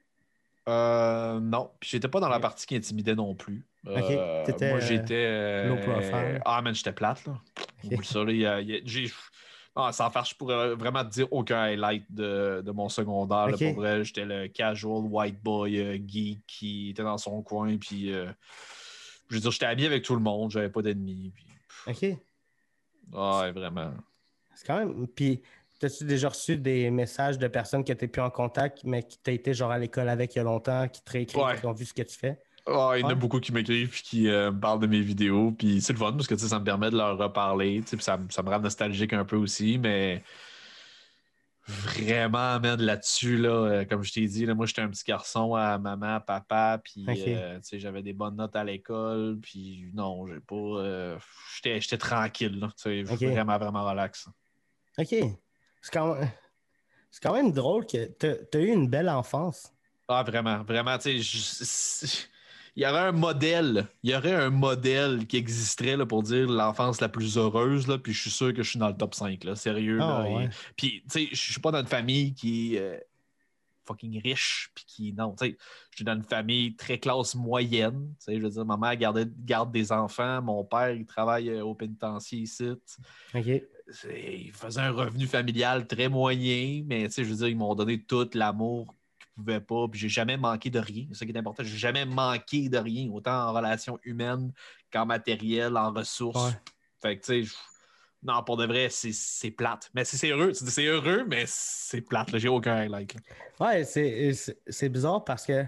Euh, non. Puis j'étais pas dans la partie qui intimidait non plus. Euh, T'étais, moi, euh, j'étais. euh, low profile. Ah, man, j'étais plate, là. Oublie ça, là. il y a- il y a- j'ai- Ah, sans faire, je pourrais vraiment te dire aucun highlight de, de mon secondaire. là. Pour vrai, j'étais le casual white boy geek qui était dans son coin. Puis, je veux dire, j'étais habillé avec tout le monde. J'avais pas d'ennemis. Puis... OK. Ouais, vraiment. C'est quand même. Puis, as-tu déjà reçu des messages de personnes que tu plus en contact, mais qui t'as été genre à l'école avec il y a longtemps, qui te réécrivent, Ouais. qui ont vu ce que tu fais? Il y en a Ouais. beaucoup qui m'écrivent puis qui euh, me parlent de mes vidéos. Puis c'est le fun parce que ça me permet de leur reparler. ça, me- ça me rend nostalgique un peu aussi. Mais vraiment, man, là-dessus, là, euh, comme je t'ai dit, là, moi, j'étais un petit garçon à maman, papa. Puis euh, j'avais des bonnes notes à l'école. Puis non, j'ai pas. euh, j'étais, tranquille. Là, tu sais, Ok. Vraiment, vraiment relax. OK. C'est quand même. Quand même drôle que tu as eu une belle enfance. Ah, vraiment, vraiment, tu sais, il y aurait un modèle, il y aurait un modèle qui existerait là, pour dire l'enfance la plus heureuse, là, puis je suis sûr que je suis dans le top 5, là, sérieux. Ah, là, et- ouais. Puis, tu sais, je suis pas dans une famille qui est euh, fucking riche, puis qui, non, tu sais, je suis dans une famille très classe moyenne, tu sais, je veux dire, ma mère gardait, garde des enfants, mon père, il travaille euh, au pénitencier ici, OK. Ils faisaient un revenu familial très moyen, mais tu sais, je veux dire, ils m'ont donné tout l'amour qu'ils pouvaient pas, puis j'ai jamais manqué de rien. C'est ça qui est important. J'ai jamais manqué de rien, autant en relations humaines qu'en matériel, en ressources. Ouais. Fait que, tu sais, non, pour de vrai, c'est- plate. Mais c'est c'est heureux. C'est heureux, mais c'est plate. J'ai aucun là. Ouais, c'est bizarre parce que.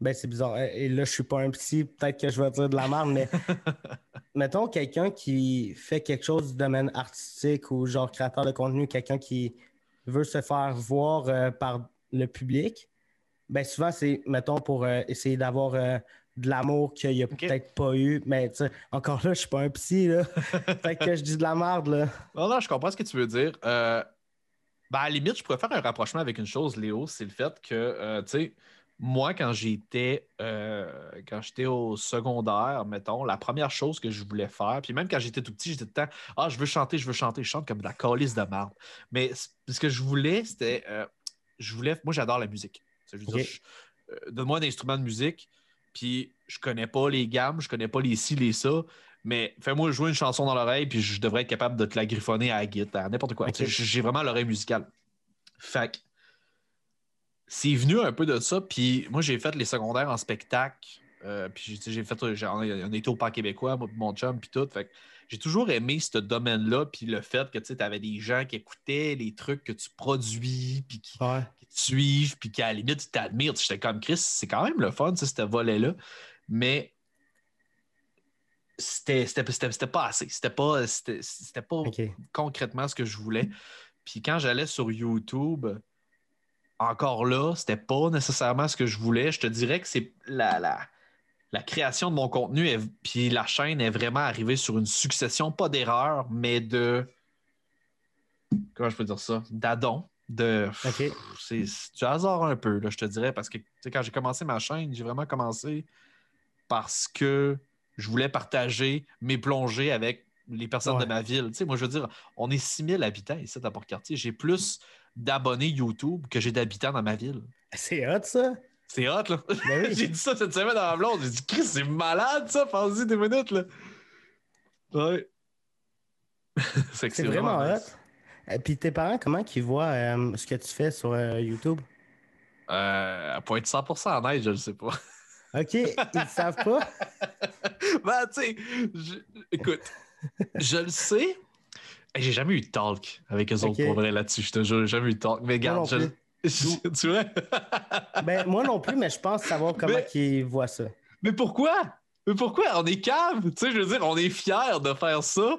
Ben, c'est bizarre. Et là, je suis pas un psy, peut-être que je vais dire de la merde, mais mettons quelqu'un qui fait quelque chose du domaine artistique ou genre créateur de contenu, quelqu'un qui veut se faire voir euh, par le public, ben souvent c'est, mettons, pour euh, essayer d'avoir euh, de l'amour qu'il a peut-être pas eu. Mais tu sais, encore là, je suis pas un psy, là. fait que je dis de la merde, là. Non, non, je comprends ce que tu veux dire. Ben, à la limite, je pourrais faire un rapprochement avec une chose, Léo, c'est le fait que, tu sais, moi, quand j'étais euh, quand j'étais au secondaire, mettons, la première chose que je voulais faire, puis même quand j'étais tout petit, j'étais tout le temps Ah, je veux chanter, je veux chanter, je chante comme de la calice de marde. Mais ce que je voulais, c'était euh, je voulais, moi j'adore la musique. Je veux dire, euh, donne-moi un instrument de musique, puis je connais pas les gammes, je connais pas les ci, les ça, mais fais-moi jouer une chanson dans l'oreille, puis je devrais être capable de te la griffonner à la guitare, n'importe quoi. J'ai vraiment l'oreille musicale. Fait que c'est venu un peu de ça, puis moi j'ai fait les secondaires en spectacle, euh, puis j'ai fait, on été au Parc québécois, moi, mon chum, puis tout. Fait j'ai toujours aimé ce domaine-là, puis le fait que tu avais des gens qui écoutaient les trucs que tu produis, puis qui, Ouais. qui te suivent, puis qui à la limite ils t'admirent. J'étais comme Chris, c'est quand même le fun, ce volet-là. Mais c'était pas assez. C'était pas, c'était c'était pas concrètement ce que je voulais. Puis quand j'allais sur YouTube, encore là, c'était pas nécessairement ce que je voulais. Je te dirais que c'est la, la, la création de mon contenu, est- puis la chaîne est vraiment arrivée sur une succession, pas d'erreurs, mais de. Comment je peux dire ça? D'adon. De. OK. C'est du hasard un peu, là, je te dirais, parce que quand j'ai commencé ma chaîne, j'ai vraiment commencé parce que je voulais partager mes plongées avec les personnes Ouais. de ma ville. Tu sais, moi, je veux dire, on est 6000 habitants ici à Port-Cartier. J'ai plus d'abonnés YouTube que j'ai d'habitants dans ma ville. C'est hot, ça? C'est hot, là. Ben oui. j'ai dit ça cette semaine dans la blonde. J'ai dit, Chris, c'est malade, ça. Pense-y des minutes, là. Ouais. c'est C'est vraiment hot. nice. Et puis tes parents, comment ils voient euh, ce que tu fais sur euh, YouTube? Euh, pour être 100% honnête, je le sais pas. OK, ils ne savent pas? ben, tu sais, écoute, je le sais. J'ai jamais eu de talk avec eux autres pour vrai là-dessus. Je te jure, j'ai jamais eu de talk. Mais regarde, je... tu vois? ben, moi non plus, mais je pense savoir comment ils voient ça. Mais pourquoi? Mais pourquoi? On est cave. Tu sais, je veux dire, on est fiers de faire ça.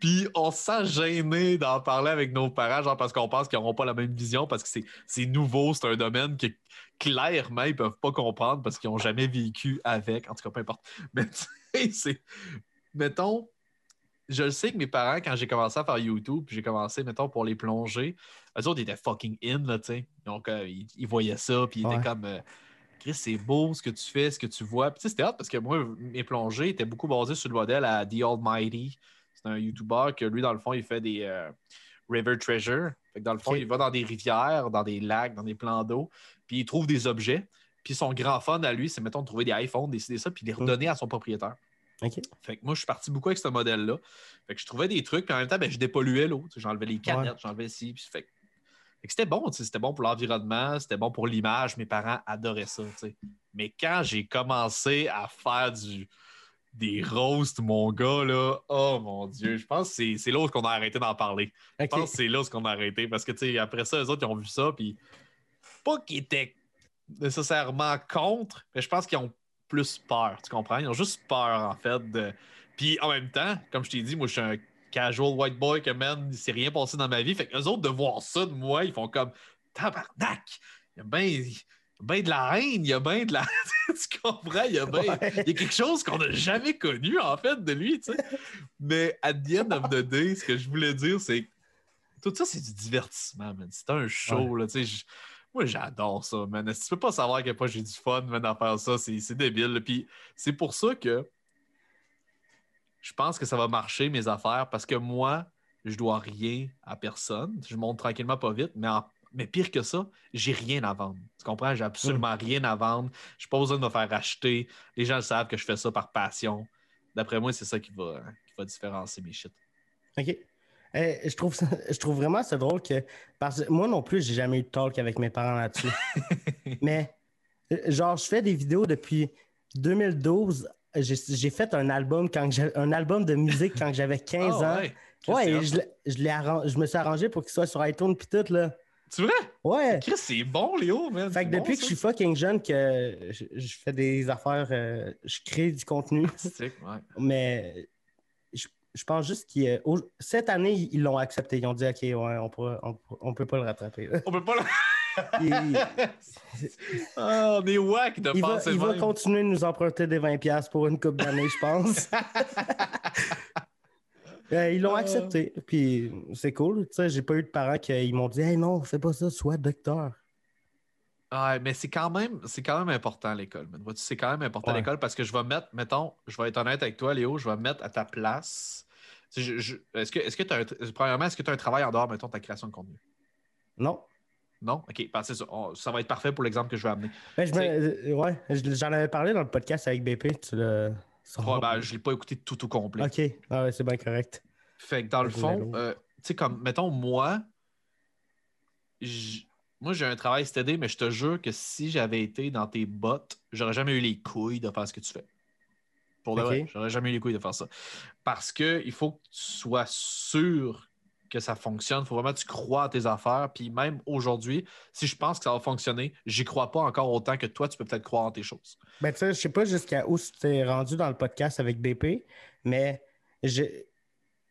Puis on se sent gêné d'en parler avec nos parents, genre parce qu'on pense qu'ils n'auront pas la même vision, parce que c'est nouveau, c'est un domaine que clairement ils peuvent pas comprendre parce qu'ils n'ont jamais vécu avec. En tout cas, peu importe. Mais tu sais, c'est. Mettons, je le sais que mes parents, quand j'ai commencé à faire YouTube, puis j'ai commencé, mettons, pour les plonger, eux autres ils étaient fucking in, là, tu sais. Donc, euh, ils, voyaient ça, puis ils étaient comme. Euh, Chris, c'est beau ce que tu fais, ce que tu vois. Puis c'était hot parce que moi, mes plongées étaient beaucoup basées sur le modèle à The Almighty. C'est un YouTuber que lui, dans le fond, il fait des euh, River Treasure. Fait que dans le fond, il va dans des rivières, dans des lacs, dans des plans d'eau, puis il trouve des objets. Puis son grand fun à lui, c'est, mettons, de trouver des iPhones, décider ça, puis les mm. redonner à son propriétaire. Fait que moi, je suis parti beaucoup avec ce modèle-là. Fait que je trouvais des trucs, puis en même temps, ben, je dépolluais l'eau. J'enlevais les canettes, j'enlevais ici. Puis fait c'était bon, c'était bon pour l'environnement, c'était bon pour l'image. Mes parents adoraient ça. Mais quand j'ai commencé à faire du, des roasts, mon gars, là, oh mon Dieu, je pense que c'est là qu'on a arrêté d'en parler. Je pense que c'est là qu'on a arrêté parce que, après ça, les autres, ils ont vu ça, puis pas qu'ils étaient nécessairement contre, mais je pense qu'ils ont plus peur, tu comprends? Ils ont juste peur, en fait, de. Puis en même temps, comme je t'ai dit, moi, je suis un casual white boy que, man, il s'est rien passé dans ma vie. Fait que autres, de voir ça de moi, ils font comme tabarnak! Il y a bien de la haine, il y a bien de la. tu comprends? Il y a bien. Il y a quelque chose qu'on n'a jamais connu, en fait, de lui, tu sais. Mais à the end of the day, ce que je voulais dire, c'est tout ça, c'est du divertissement, man. C'est un show, là, tu sais. Moi, j'adore ça, man. Si tu peux pas savoir à quel point j'ai du fun, man, à faire ça, c'est débile. Puis c'est pour ça que je pense que ça va marcher, mes affaires, parce que moi, je dois rien à personne. Je monte tranquillement pas vite, mais, mais pire que ça, j'ai rien à vendre. Tu comprends? J'ai absolument mm. rien à vendre. Je n'ai pas besoin de me faire acheter. Les gens le savent que je fais ça par passion. D'après moi, c'est ça qui va, qui va différencier mes shit. OK. Eh, je, trouve je trouve vraiment ça drôle que. Parce que moi non plus, j'ai jamais eu de talk avec mes parents là-dessus. mais, euh, genre, je fais des vidéos depuis 2012 j'ai fait un album quand un album de musique quand j'avais 15 ah ans. Ouais, je, je, je me suis arrangé pour qu'il soit sur iTunes puis tout là. Tu vrai? Ouais. c'est bon, Léo, Fait que depuis que je suis fucking jeune que je, fais des affaires, euh, je crée du contenu. ouais. Mais je, pense juste que cette année, ils l'ont accepté. Ils ont dit, OK, ouais, on peut, on, peut pas le rattraper. On peut pas le oh, on est wack de il penser va, Il va continuer de nous emprunter des 20$ pour une coupe d'année, je pense. Euh, ils l'ont ah. accepté. Puis c'est cool. Tu sais, j'ai pas eu de parents qui m'ont dit Hey non, fais pas ça, sois docteur. Ouais, mais c'est quand même c'est quand même important l'école. C'est quand même important l'école parce que je vais mettre, mettons, je vais être honnête avec toi, Léo, je vais mettre à ta place. est-ce que, est-ce que tu as, premièrement, est-ce que tu as un travail en dehors, mettons, de ta création de contenu? Non. Non? OK, ça. ça va être parfait pour l'exemple que je vais amener. Ben, euh, ouais, j'en avais parlé dans le podcast avec BP. Tu le... ben, je ne l'ai pas écouté tout au complet. OK, ah ouais, c'est bien correct. Fait que dans le fond, euh, tu sais, comme, mettons, moi, moi, j'ai un travail stédé, mais je te jure que si j'avais été dans tes bottes, j'aurais jamais eu les couilles de faire ce que tu fais. Pour de vrai, j'aurais jamais eu les couilles de faire ça. Parce qu'il faut que tu sois sûr que ça fonctionne. Il faut vraiment que tu crois à tes affaires. Puis même aujourd'hui, si je pense que ça va fonctionner, j'y crois pas encore autant que toi, tu peux peut-être croire en tes choses. Ben, tu sais, je sais pas jusqu'à où tu t'es rendu dans le podcast avec BP, mais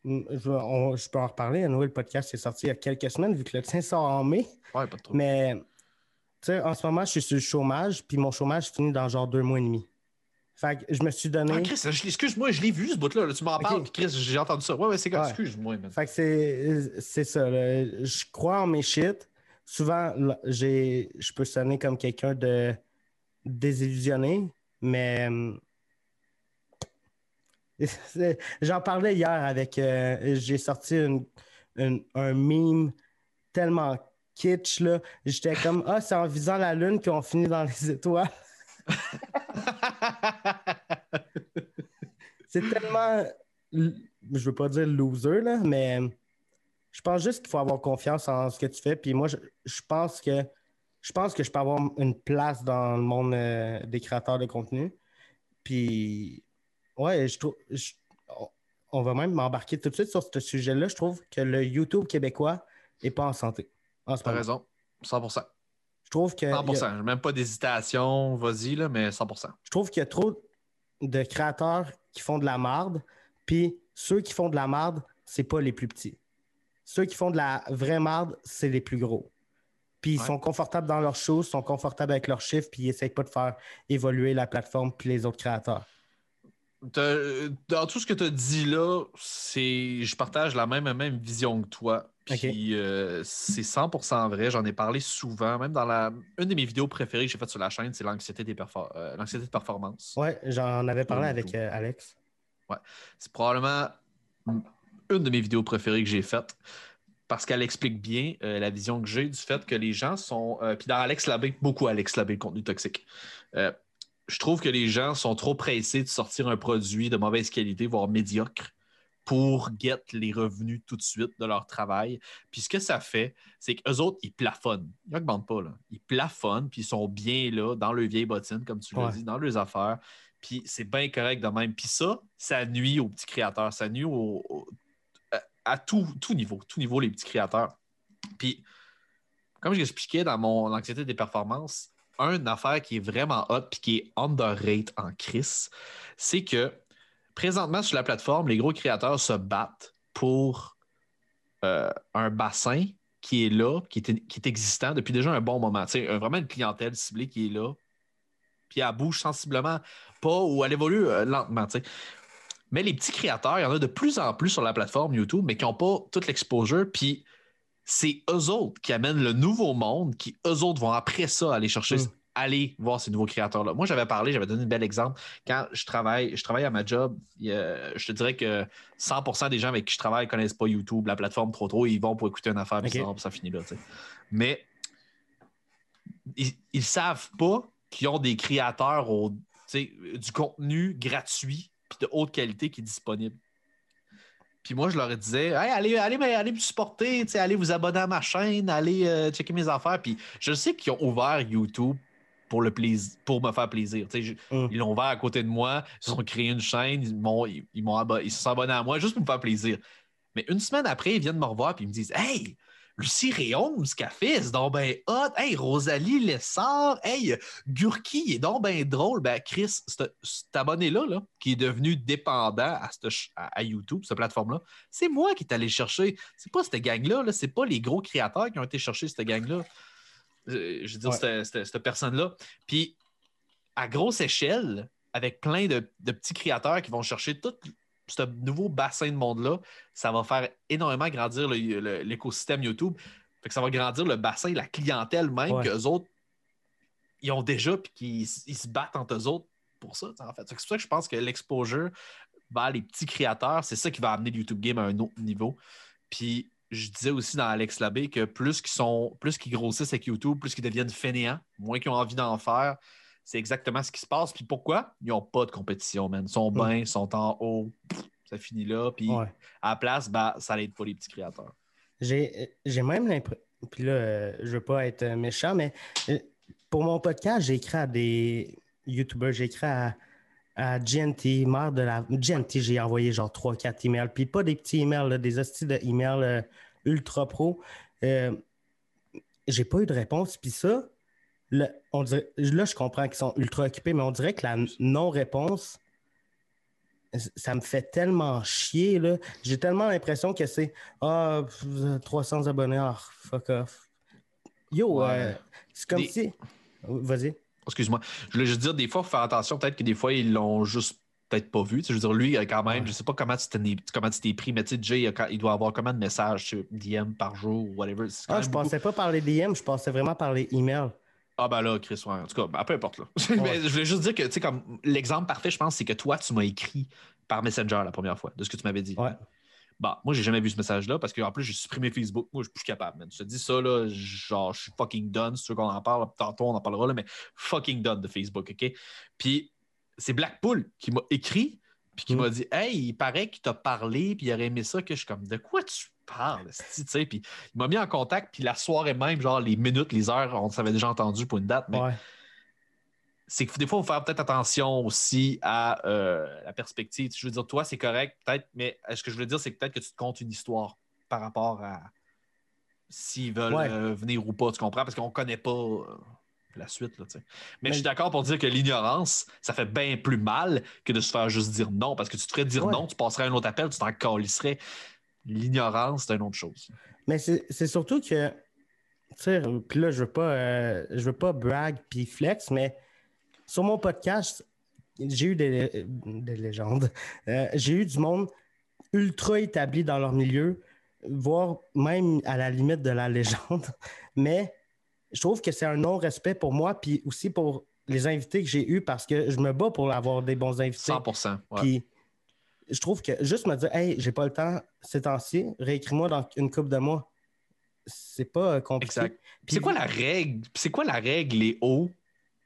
je, je, peux en reparler. À nouveau, le podcast est sorti il y a quelques semaines, vu que le tien sort en mai. Ouais, pas trop. Mais, tu sais, en ce moment, je suis sur le chômage, puis mon chômage finit dans genre deux mois et demi. Fait que je me suis donné. Ah, Chris, excuse-moi, je l'ai vu ce bout-là. Tu m'en parles, Chris, j'ai entendu ça. Ouais, ouais, c'est comme, excuse-moi. Fait que c'est, c'est ça. Je crois en mes shit. Souvent, je peux sonner comme quelqu'un de désillusionné, mais. J'en parlais hier avec. Euh, j'ai sorti un meme tellement kitsch. J'étais comme Ah, c'est en visant la lune qu'on finit dans les étoiles. c'est tellement. Je veux pas dire loser, là, mais je pense juste qu'il faut avoir confiance en ce que tu fais. Puis moi, je, pense que je pense que je peux avoir une place dans le monde euh, des créateurs de contenu. Puis ouais, je trouve. on va même m'embarquer tout de suite sur ce sujet-là. Je trouve que le YouTube québécois n'est pas en santé. En T'as raison, 100%. Je trouve que. 100%. Même pas d'hésitation, vas-y, là, mais 100%. Je trouve qu'il y a trop de créateurs qui font de la marde, puis ceux qui font de la marde, c'est pas les plus petits. Ceux qui font de la vraie marde, c'est les plus gros. Puis ils sont confortables dans leurs choses, sont confortables avec leurs chiffres, puis ils n'essayent pas de faire évoluer la plateforme puis les autres créateurs. Dans tout ce que tu as dit là, c'est je partage la même, même vision que toi. Puis euh, c'est 100% vrai. J'en ai parlé souvent. Même dans la une de mes vidéos préférées que j'ai faites sur la chaîne, c'est l'anxiété des euh, l'anxiété de performance. Ouais, j'en avais parlé avec euh, Alex. Ouais, c'est probablement une de mes vidéos préférées que j'ai faites parce qu'elle explique bien la vision que j'ai du fait que les gens sont. puis dans Alex Labbé, beaucoup Alex Labbé, le contenu toxique je trouve que les gens sont trop pressés de sortir un produit de mauvaise qualité, voire médiocre, pour get les revenus tout de suite de leur travail. Puis ce que ça fait, c'est qu'eux autres, ils plafonnent. Ils n'augmentent pas. Là. Ils plafonnent, puis ils sont bien là, dans le vieille bottine, comme tu l'as dit, dans leurs affaires. Puis c'est bien correct de même. Puis ça, ça nuit aux petits créateurs. Ça nuit à, tout, tout niveau, tout niveau, les petits créateurs. Puis, comme je l'expliquais dans mon anxiété des performances, une affaire qui est vraiment hot et qui est underrated en crise, c'est que présentement sur la plateforme, les gros créateurs se battent pour euh, un bassin qui est là, qui est, qui est, existant depuis déjà un bon moment. Vraiment une clientèle ciblée qui est là, puis elle bouge sensiblement pas ou elle évolue euh, lentement. Mais les petits créateurs, il y en a de plus en plus sur la plateforme YouTube, mais qui n'ont pas toute l'exposure. Puis c'est eux autres qui amènent le nouveau monde, qui eux autres vont après ça aller chercher, mm. aller voir ces nouveaux créateurs-là. Moi, j'avais parlé, j'avais donné un bel exemple. Quand je travaille, je travaille à ma job, je te dirais que 100% des gens avec qui je travaille ne connaissent pas YouTube, la plateforme trop trop, ils vont pour écouter une affaire, okay. ça, finit là. Mais ils ne savent pas qu'ils ont des créateurs au, du contenu gratuit et de haute qualité qui est disponible. Puis moi, je leur disais, allez, allez, allez me supporter, allez vous abonner à ma chaîne, allez euh, checker mes affaires. Puis je sais qu'ils ont ouvert YouTube pour, le plaisir, pour me faire plaisir. Mm. Ils l'ont ouvert à côté de moi, ils ont créé une chaîne, ils, m'ont, ils, ils se sont abonnés à moi juste pour me faire plaisir. Mais une semaine après, ils viennent me revoir et ils me disent Hey, Lucie Réaume, ce qu'elle fait, c'est donc ben hot. Hey, Rosalie Lessard, hey, Gurki, il est donc ben drôle. Ben, Chris, cet abonné-là, là, qui est devenu dépendant à, à, YouTube, cette plateforme-là, c'est moi qui est allé chercher. C'est pas cette gang-là, -là, c'est pas les gros créateurs qui ont été chercher cette gang-là. Euh, je veux dire, cette, personne-là. Puis, à grosse échelle, avec plein de, de, petits créateurs qui vont chercher tout ce nouveau bassin de monde-là, ça va faire énormément grandir l'écosystème YouTube. Fait que ça va grandir le bassin, la clientèle même qu'eux autres, ils ont déjà, puis qu'ils se battent entre eux autres pour ça, en fait. C'est pour ça que je pense que l'exposure vers les petits créateurs, c'est ça qui va amener le YouTube Game à un autre niveau. Puis je disais aussi dans Alex Labbé que plus qu'ils sont, plus qu'ils grossissent avec YouTube, plus qu'ils deviennent fainéants, moins qu'ils ont envie d'en faire, c'est exactement ce qui se passe. Puis pourquoi? Ils n'ont pas de compétition, man. Ils sont bien, ils sont en haut, ça finit là. Puis à la place, bah, ça n'aide pas les petits créateurs. J'ai même l'impression. Puis là, euh, je veux pas être méchant, mais euh, pour mon podcast, j'ai écrit à des YouTubers, j'ai écrit à, à GNT, mère de la. GNT, j'ai envoyé genre 3-4 emails. Puis pas des petits emails, des hosties de emails euh, ultra pro. j'ai pas eu de réponse. Puis ça, on dirait, là, je comprends qu'ils sont ultra occupés, mais on dirait que la non-réponse, ça me fait tellement chier. Là. J'ai tellement l'impression que c'est Ah, 300 abonnés, ah, fuck off. Yo, euh, c'est comme si. Vas-y. Excuse-moi. Je voulais juste dire, des fois, il faut faire attention. Peut-être que des fois, ils l'ont juste peut-être pas vu. je veux dire, lui, quand même, je sais pas comment tu t'es pris, mais tu sais, Jay, il doit avoir combien de messages sur DM par jour ou whatever? Ah, je pensais pas par les DM, je pensais vraiment par les emails. Ah ben là, Chris, ouais. En tout cas, ben, peu importe là. mais je voulais juste dire que, tu sais, comme l'exemple parfait, je pense, c'est que toi, tu m'as écrit par Messenger la première fois, de ce que tu m'avais dit. Ouais. Bon, moi, j'ai jamais vu ce message-là parce qu'en plus, j'ai supprimé Facebook. Moi, je suis plus capable, Je te dis ça, là, genre, je suis fucking done. Si tu veux qu'on en parle, tantôt, on en parlera, là, mais fucking done de Facebook, OK? Puis, c'est Blackpool qui m'a écrit, puis qui mm. m'a dit Hey, il paraît qu'il t'a parlé, puis il aurait aimé ça, que je suis comme, de quoi tu parle, tu sais. Puis il m'a mis en contact, puis la soirée même, genre les minutes, les heures, on s'avait déjà entendu pour une date, mais c'est que des fois, il faut faire peut-être attention aussi à euh, la perspective. Je veux dire, toi, c'est correct, peut-être, mais ce que je veux dire, c'est peut-être que tu te comptes une histoire par rapport à s'ils veulent euh, venir ou pas, tu comprends? Parce qu'on ne connaît pas euh, la suite. Là, mais, mais, je suis d'accord pour dire que l'ignorance, ça fait bien plus mal que de se faire juste dire non. Parce que tu te ferais dire non, tu passerais un autre appel, tu t'en calisserais. L'ignorance, c'est une autre chose. Mais c'est surtout que, tu sais, puis là, je veux pas, je veux pas brag puis flex, mais sur mon podcast, j'ai eu des, légendes. Euh, j'ai eu du monde ultra établi dans leur milieu, voire même à la limite de la légende. Mais je trouve que c'est un non-respect pour moi, puis aussi pour les invités que j'ai eus, parce que je me bats pour avoir des bons invités. 100% Puis je trouve que juste me dire, hey, j'ai pas le temps ces temps-ci, réécris-moi dans une coupe de mois. C'est pas compliqué. Exact. C'est quoi la règle? C'est quoi la règle, les hauts,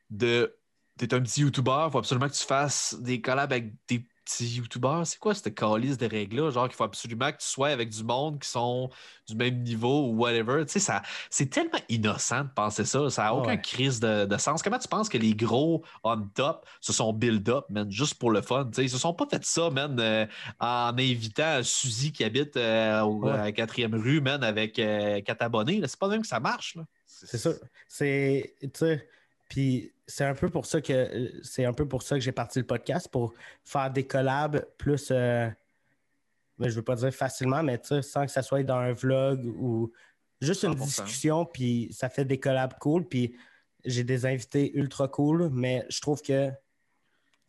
de t'es un petit YouTuber, il faut absolument que tu fasses des collabs avec des petits YouTubers. C'est quoi cette calice de règles-là? Genre qu'il faut absolument que tu sois avec du monde qui sont du même niveau ou whatever. Tu sais, ça, c'est tellement innocent de penser ça. Ça n'a aucun crise de, sens. Comment tu penses que les gros on top se sont build-up, man, juste pour le fun? Tu sais, ils se sont pas fait ça, man, euh, en invitant Suzy qui habite euh, à la quatrième rue, man, avec euh, quatre abonnés. C'est pas même que ça marche. C'est ça. C'est, tu sais, puis c'est un peu pour ça que c'est un peu pour ça que j'ai parti le podcast pour faire des collabs plus euh, mais je veux pas dire facilement, mais sans que ça soit dans un vlog ou juste une discussion, puis ça fait des collabs cool, puis j'ai des invités ultra cool, mais je trouve que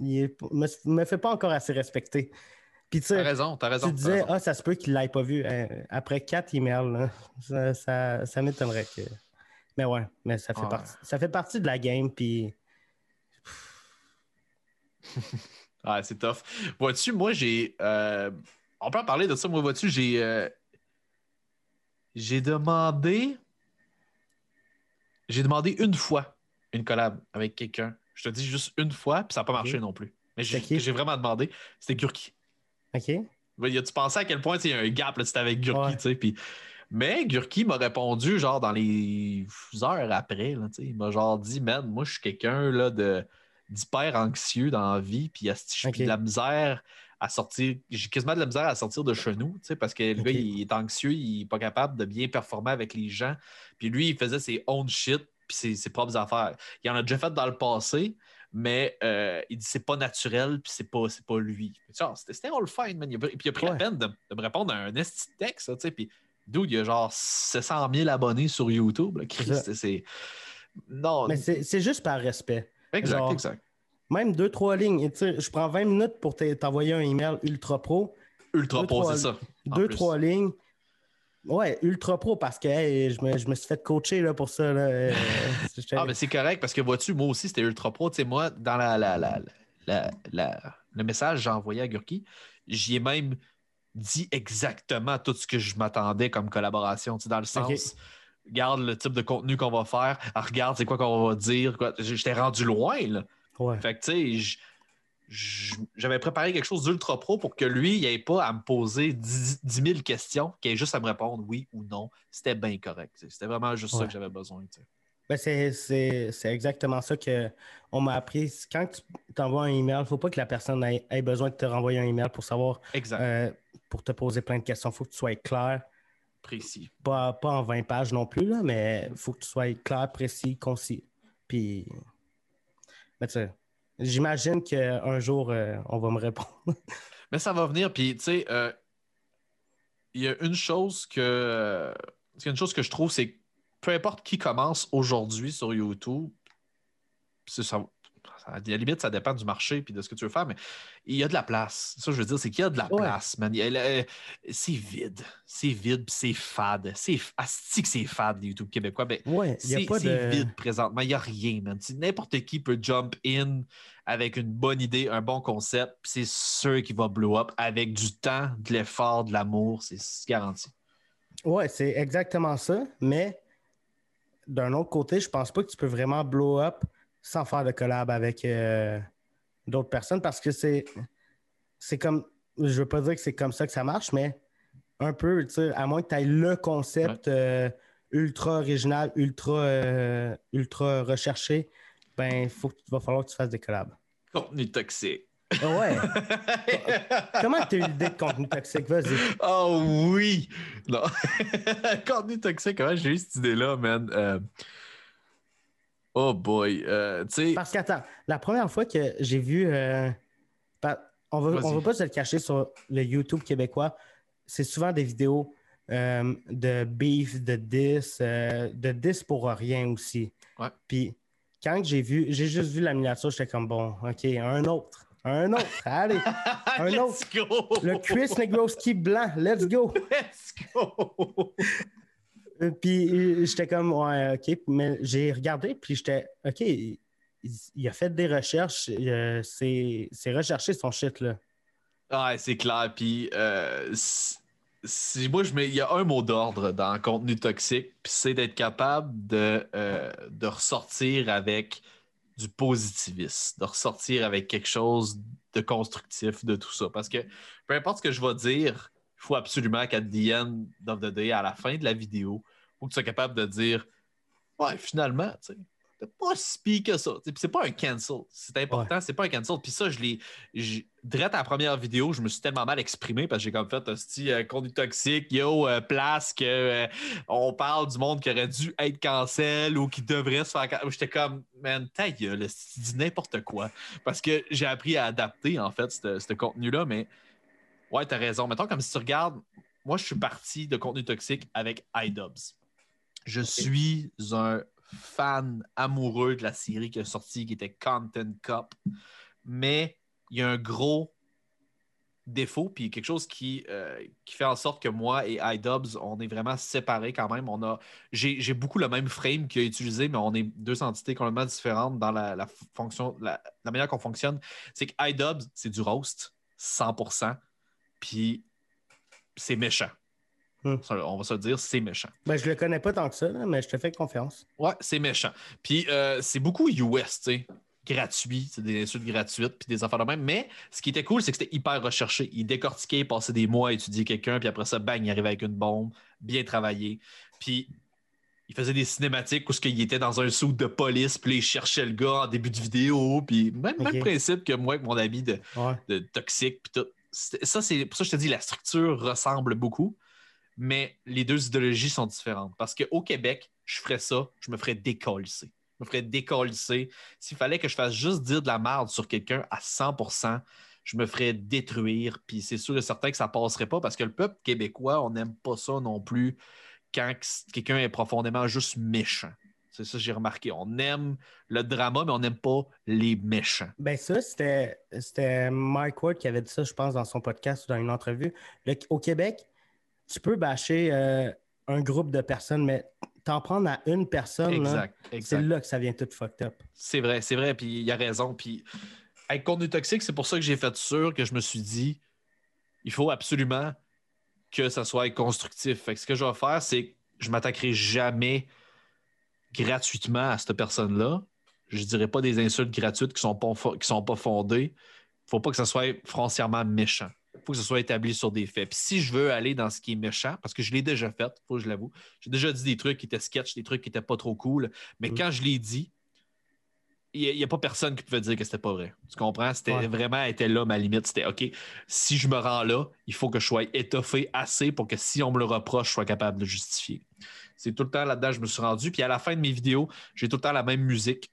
il me, me fait pas encore assez respecter. Puis tu as raison, as raison. Tu disais, ah, ça se peut qu'il l'ait pas vu. Euh, après quatre emails, ça, ça, ça m'étonnerait que. Mais ouais, mais ça fait, partie, ça fait partie de la game, puis. ah, c'est tough. Vois-tu, moi, j'ai. Euh, on peut en parler de ça. Moi, vois-tu, j'ai. Euh, j'ai demandé. J'ai demandé une fois une collab avec quelqu'un. Je te dis juste une fois, puis ça n'a pas marché non plus. Mais j'ai vraiment demandé. C'était Gurki. OK. Tu pensais à quel point il y a un gap là, c'était avec Gurki, tu sais, puis mais Gurki m'a répondu genre dans les heures après. Là, il m'a genre dit Man, moi je suis quelqu'un de d'hyper anxieux dans la vie, puis j'ai de la misère à sortir. J'ai quasiment de la misère à sortir de chez nous, parce que le gars, il est anxieux, il n'est pas capable de bien performer avec les gens. Puis lui, il faisait ses own shit, puis ses, propres affaires. Il en a déjà fait dans le passé, mais euh, il dit c'est pas naturel, puis c'est pas, pas lui. C'était all fine, man. puis il a pris la peine de, me répondre à un esti texte, tu sais, puis D'où il y a genre 700 000 abonnés sur YouTube. C'est. Non. Mais c'est juste par respect. Exact, exact. Même deux, trois lignes. Je prends 20 minutes pour t'envoyer un email ultra pro. Ultra pro, c'est ça. Deux, trois lignes. Ouais, ultra pro parce que je, me, je, me, suis fait coacher là, pour ça. Là. ah, mais c'est correct parce que vois-tu, moi aussi, c'était ultra pro. Tu sais, moi, dans la, la, la, la le message que j'ai envoyé à Gurki, j'y ai même dit exactement tout ce que je m'attendais comme collaboration. Dans le sens, regarde le type de contenu qu'on va faire, ah, regarde c'est quoi qu'on va dire. J'étais rendu loin. Là. Fait que tu sais, j'avais préparé quelque chose d'ultra pro pour que lui, il n'ait pas à me poser 10, 000 questions, qu'il ait juste à me répondre oui ou non. C'était bien correct. C'était vraiment juste ça que j'avais besoin. Ben c'est exactement ça qu'on m'a appris. Quand tu t'envoies un email, il ne faut pas que la personne ait, besoin de te renvoyer un email pour savoir, euh, pour te poser plein de questions. Il faut que tu sois clair. Précis. Pas, pas en 20 pages non plus, là, mais il faut que tu sois clair, précis, concis. Puis, mais tu j'imagine qu'un jour, euh, on va me répondre. mais ça va venir, puis tu sais, euh, il y a une chose que. Il y a une chose que je trouve, c'est peu importe qui commence aujourd'hui sur YouTube, ça, à la limite, ça dépend du marché et de ce que tu veux faire, mais il y a de la place. Ça, je veux dire, c'est qu'il y a de la place, man. C'est vide. C'est vide c'est fade. C'est asti que c'est fade, les YouTube québécois. Ben, c'est vide présentement. Il n'y a rien, man. N'importe qui peut jump in avec une bonne idée, un bon concept, c'est sûr qu'il va blow up avec du temps, de l'effort, de l'amour. C'est garanti. Ouais, c'est exactement ça, mais d'un autre côté, je pense pas que tu peux vraiment blow up sans faire de collab avec euh, d'autres personnes parce que c'est c'est comme je veux pas dire que c'est comme ça que ça marche, mais un peu, à moins que tu aies le concept euh, ultra original, ultra, euh, ultra recherché, ben, faut, il va falloir que tu fasses des collabs. Contenu toxique. Ah ouais. Comment tu as eu l'idée de contenu toxique? Vas-y. Oh oui! Non. contenu toxique, comment j'ai eu cette idée-là, man? Euh, Oh boy. Euh. Parce qu'attends, la première fois que j'ai vu. euh, on ne Vas-y. va pas se le cacher sur le YouTube québécois. C'est souvent des vidéos euh, de beef, de diss, euh, de diss pour rien aussi. Ouais. Puis quand j'ai vu, j'ai juste vu la miniature, j'étais comme bon, OK, un autre. Un autre. Allez. Un Let's autre. go! Le Chris Negroski blanc. Let's go. Let's go! Euh, Puis euh, j'étais comme, ouais, OK. Mais j'ai regardé, puis j'étais, OK, il, il a fait des recherches. euh, c'est recherché son shit, là. Ouais, c'est clair. Puis, euh, si- moi, je mets, il y a un mot d'ordre dans le contenu toxique, puis c'est d'être capable de, euh, de ressortir avec du positivisme, de ressortir avec quelque chose de constructif de tout ça. Parce que peu importe ce que je vais dire, il faut absolument qu'à the end of the day, à la fin de la vidéo, faut que tu sois capable de dire Ouais, finalement, tu sais, pas si pire que ça. C'est pas un cancel. C'est important, c'est pas un cancel. Puis ça, je l'ai. Direct à la première vidéo, je me suis tellement mal exprimé parce que j'ai comme fait hostie, euh, contenu toxique, yo, euh, place que euh, on parle du monde qui aurait dû être cancel ou qui devrait se faire can- J'étais comme, man, ta gueule, tu dis n'importe quoi. Parce que j'ai appris à adapter, en fait, ce ce contenu-là, mais ouais, t'as raison. Mettons, comme si tu regardes, moi, je suis parti de contenu toxique avec iDubbbz. Je suis un fan amoureux de la série qui est sortie, qui était Content Cup. Mais il y a un gros défaut, puis quelque chose qui, euh, qui fait en sorte que moi et iDubbbz, on est vraiment séparés quand même. On a, j'ai, beaucoup le même frame qu'il a utilisé, mais on est deux entités complètement différentes dans la, fonction, la, la manière qu'on fonctionne. C'est que iDubbbz, c'est du roast, 100%, puis c'est méchant. Hmm. On va se dire, c'est méchant. Ben, je le connais pas tant que ça, mais je te fais confiance. Ouais, c'est méchant. Puis euh, c'est beaucoup US, tu sais. Gratuit, c'est des insultes gratuites, puis des affaires de même. Mais ce qui était cool, c'est que c'était hyper recherché. Il décortiquait, il passait des mois à étudier quelqu'un, puis après ça, bang, il arrivait avec une bombe, bien travaillé. Puis il faisait des cinématiques où ce qu'il était dans un sou de police, puis il cherchait le gars en début de vidéo, puis même, même principe que moi avec mon ami de, Ouais. de toxique, puis tout. Ça, c'est pour ça que je te dis, la structure ressemble beaucoup, mais les deux idéologies sont différentes. Parce qu'au Québec, je ferais ça, je me ferais décollisser. Je me ferais décollisser. S'il fallait que je fasse juste dire de la merde sur quelqu'un à 100%, je me ferais détruire. Puis c'est sûr et certain que ça passerait pas parce que le peuple québécois, on n'aime pas ça non plus quand quelqu'un est profondément juste méchant. C'est ça que j'ai remarqué. On aime le drama, mais on n'aime pas les méchants. Ben ça, c'était Mike Ward qui avait dit ça, je pense, dans son podcast ou dans une entrevue. Au Québec, tu peux bâcher euh, un groupe de personnes, mais t'en prendre à une personne, c'est là que ça vient tout fucked up. C'est vrai, c'est vrai, puis il a raison. Puis avec contenu toxique, c'est pour ça que j'ai fait sûr que je me suis dit, il faut absolument que ça soit constructif. Fait que ce que je vais faire, c'est que je m'attaquerai jamais gratuitement à cette personne-là. Je dirais pas des insultes gratuites qui sont pas, fo- qui sont pas fondées. faut pas que ça soit foncièrement méchant. Faut que ce soit établi sur des faits. Puis si je veux aller dans ce qui est méchant, parce que je l'ai déjà fait, faut que je l'avoue, j'ai déjà dit des trucs qui étaient sketch, des trucs qui étaient pas trop cool, mais Mm. quand je l'ai dit, il n'y a, pas personne qui pouvait dire que c'était pas vrai. Tu comprends? C'était Ouais. vraiment était là ma limite. C'était OK, si je me rends là, il faut que je sois étoffé assez pour que si on me le reproche, je sois capable de justifier. C'est tout le temps là-dedans que je me suis rendu. Puis à la fin de mes vidéos, j'ai tout le temps la même musique.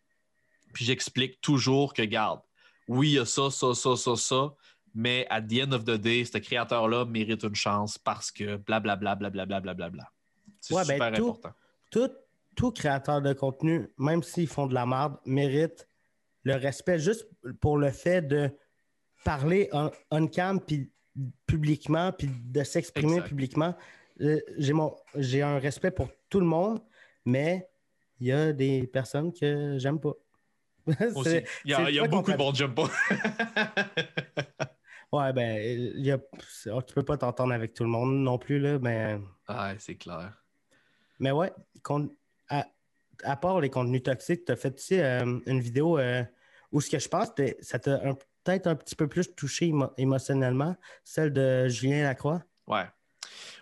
Puis j'explique toujours que, garde, oui, il y a ça, ça, ça, ça, ça, mais at the end of the day, ce créateur-là mérite une chance parce que blablabla, blablabla, blablabla. C'est Ouais, ben, super tout- important. Tout, tout créateur de contenu, même s'ils font de la merde, mérite le respect juste pour le fait de parler on, on cam puis publiquement puis de s'exprimer publiquement. Euh, j'ai mon j'ai un respect pour tout le monde, mais il y a des personnes que j'aime pas. Il y a, y a beaucoup de monde, j'aime pas. Ouais, ben, y a, tu peux pas t'entendre avec tout le monde non plus, là, mais, ouais, c'est clair. mais ouais, con- à, à part les contenus toxiques, tu as fait aussi euh, une vidéo euh, où ce que je pense, ça t'a un- peut-être un petit peu plus touché émo- émotionnellement, celle de Julien Lacroix. Ouais.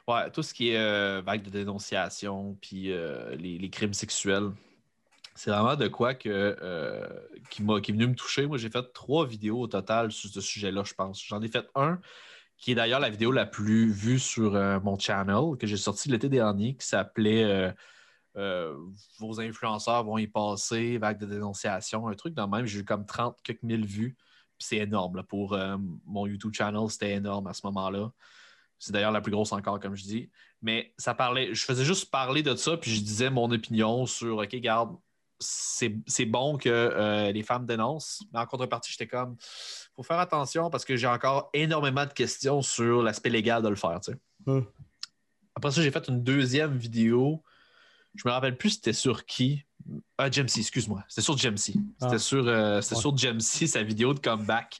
Ouais, tout ce qui est euh, vague de dénonciation, puis euh, les, les crimes sexuels, c'est vraiment de quoi que, euh, qui, qui est venu me toucher. Moi, j'ai fait trois vidéos au total sur ce sujet-là, je pense. J'en ai fait un qui est d'ailleurs la vidéo la plus vue sur euh, mon channel, que j'ai sorti l'été dernier, qui s'appelait euh, Vos influenceurs vont y passer, vague de dénonciation, un truc dans le même. J'ai eu comme 30 quelques mille vues. c'est énorme. pour mon YouTube channel, c'était énorme à ce moment-là. C'est d'ailleurs la plus grosse encore, comme je dis. Mais ça parlait, je faisais juste parler de ça, puis je disais mon opinion sur OK, garde, c'est bon que euh, les femmes dénoncent. Mais en contrepartie, j'étais comme, faut faire attention parce que j'ai encore énormément de questions sur l'aspect légal de le faire. Hmm. Après ça, j'ai fait une deuxième vidéo. Je me rappelle plus c'était sur qui. Ah, Jamesy, excuse-moi. C'était sur Jamesy. C'était ah. sur, euh, sur Jamesy, sa vidéo de comeback.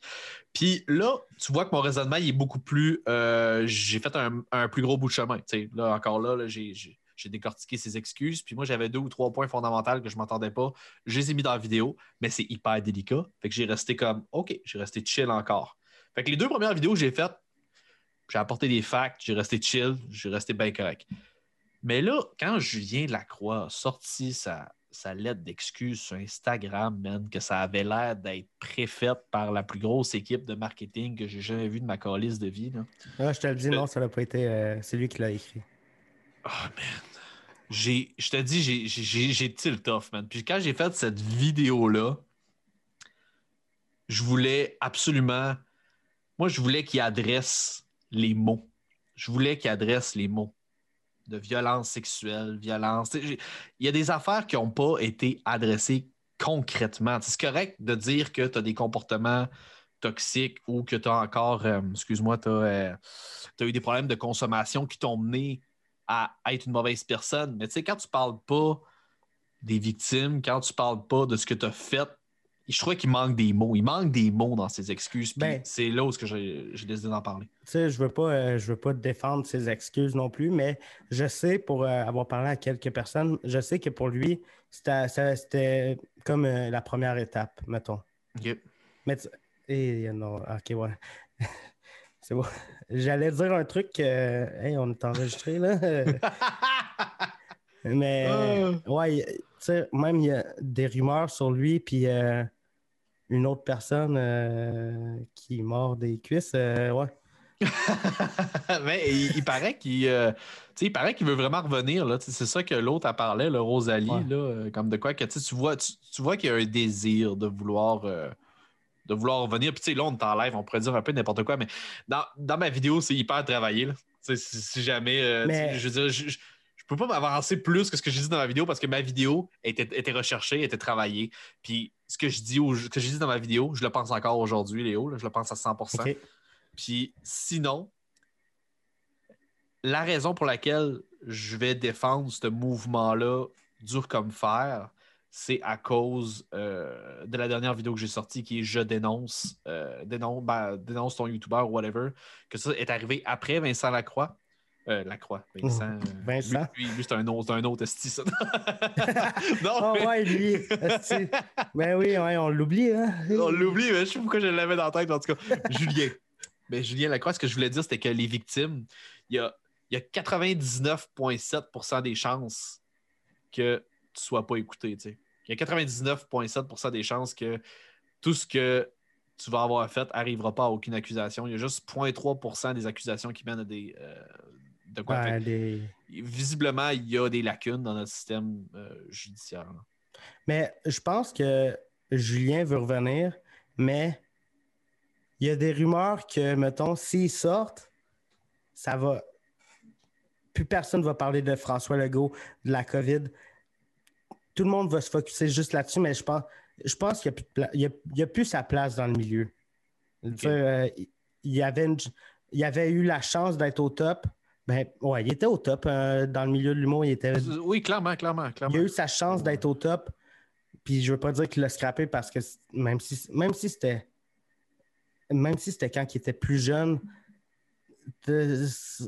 Puis là, tu vois que mon raisonnement il est beaucoup plus. Euh, j'ai fait un, plus gros bout de chemin. là, encore là, là j'ai j'ai décortiqué ses excuses. Puis moi, j'avais deux ou trois points fondamentaux que je ne m'entendais pas. Je les ai mis dans la vidéo, mais c'est hyper délicat. Fait que j'ai resté comme OK, j'ai resté chill encore. Fait que les deux premières vidéos que j'ai faites, j'ai apporté des facts, j'ai resté chill, j'ai resté bien correct. Mais là, quand Julien Lacroix a sorti sa, sa lettre d'excuse sur Instagram, man, que ça avait l'air d'être préfaite par la plus grosse équipe de marketing que j'ai jamais vue de ma calice de vie. Là. je te le dis, non, ça n'a pas été. Euh, c'est lui qui l'a écrit. Oh, man je te dis, j'ai tilt off, man. Puis quand j'ai fait cette vidéo-là, je voulais absolument. Moi, je voulais qu'il adresse les mots. Je voulais qu'il adresse les mots de violence sexuelle, violence. Il y a des affaires qui n'ont pas été adressées concrètement. C'est correct de dire que tu as des comportements toxiques ou que tu as encore, euh, excuse-moi, tu as, euh, as, eu des problèmes de consommation qui t'ont mené à être une mauvaise personne. Mais tu sais, quand tu parles pas des victimes, quand tu parles pas de ce que tu as fait, je crois qu'il manque des mots. Il manque des mots dans ses excuses. Ben, c'est là où j'ai décidé d'en parler. Tu sais, je veux pas, euh, je veux pas défendre ses excuses non plus, mais je sais, pour euh, avoir parlé à quelques personnes, je sais que pour lui, c'était comme euh, la première étape, mettons. OK. Mais et, non, ok, ouais. C'est bon. J'allais dire un truc. hey, on est enregistré, là. Mais, ah. ouais, tu sais, même il y a des rumeurs sur lui, puis euh, une autre personne euh, qui mord des cuisses, euh, ouais. Mais il, paraît qu'il il paraît qu'il veut vraiment revenir. Là. C'est ça que l'autre a parlé, le Rosalie, là, comme de quoi que tu vois, tu, tu vois qu'il y a un désir de vouloir de vouloir revenir. Puis, tu sais, là, on est en live, on pourrait dire un peu n'importe quoi, mais dans, ma vidéo, c'est hyper travaillé. Là. Si, si, jamais. Euh, je veux dire, je, je, peux pas m'avancer plus que ce que j'ai dit dans ma vidéo parce que ma vidéo était, était recherchée, était travaillée. Puis, ce que je dis, ce que j'ai dit dans ma vidéo, je le pense encore aujourd'hui, Léo. je le pense à 100% Puis, sinon, la raison pour laquelle je vais défendre ce mouvement-là dur comme fer, c'est à cause euh, de la dernière vidéo que j'ai sortie qui est Je dénonce, euh, ben, dénonce, ton YouTuber ou whatever, que ça est arrivé après Vincent Lacroix. Euh, Lacroix, Vincent. Vincent. Lui, c'est un autre, un autre esti, ça. non, oh, ouais, lui. ben oui, ouais, on l'oublie. Hein? On l'oublie, mais je sais pas pourquoi je l'avais dans la tête, en tout cas. Julien. Ben, Julien Lacroix, ce que je voulais dire, c'était que les victimes, il y a, y a 99,7% des chances que tu sois pas écouté. Il y a 99,7% des chances que tout ce que tu vas avoir fait n'arrivera pas à aucune accusation. Il y a juste 0,3% des accusations qui mènent à des. Euh, de quoi Visiblement, il y a des lacunes dans notre système euh, judiciaire. Mais je pense que Julien veut revenir, mais il y a des rumeurs que, mettons, s'ils sortent, ça va. Plus personne ne va parler de François Legault, de la COVID tout le monde va se focuser juste là-dessus, mais je pense, je pense qu'il n'y a, plus sa place dans le milieu. Euh, il, avait il avait eu la chance d'être au top. Ben, ouais, il était au top euh, dans le milieu de l'humour. Il était... Oui, clairement, clairement, clairement. Il a eu sa chance d'être au top. Puis je veux pas dire qu'il l'a scrappé parce que même si, même si c'était même si c'était quand il était plus jeune, tu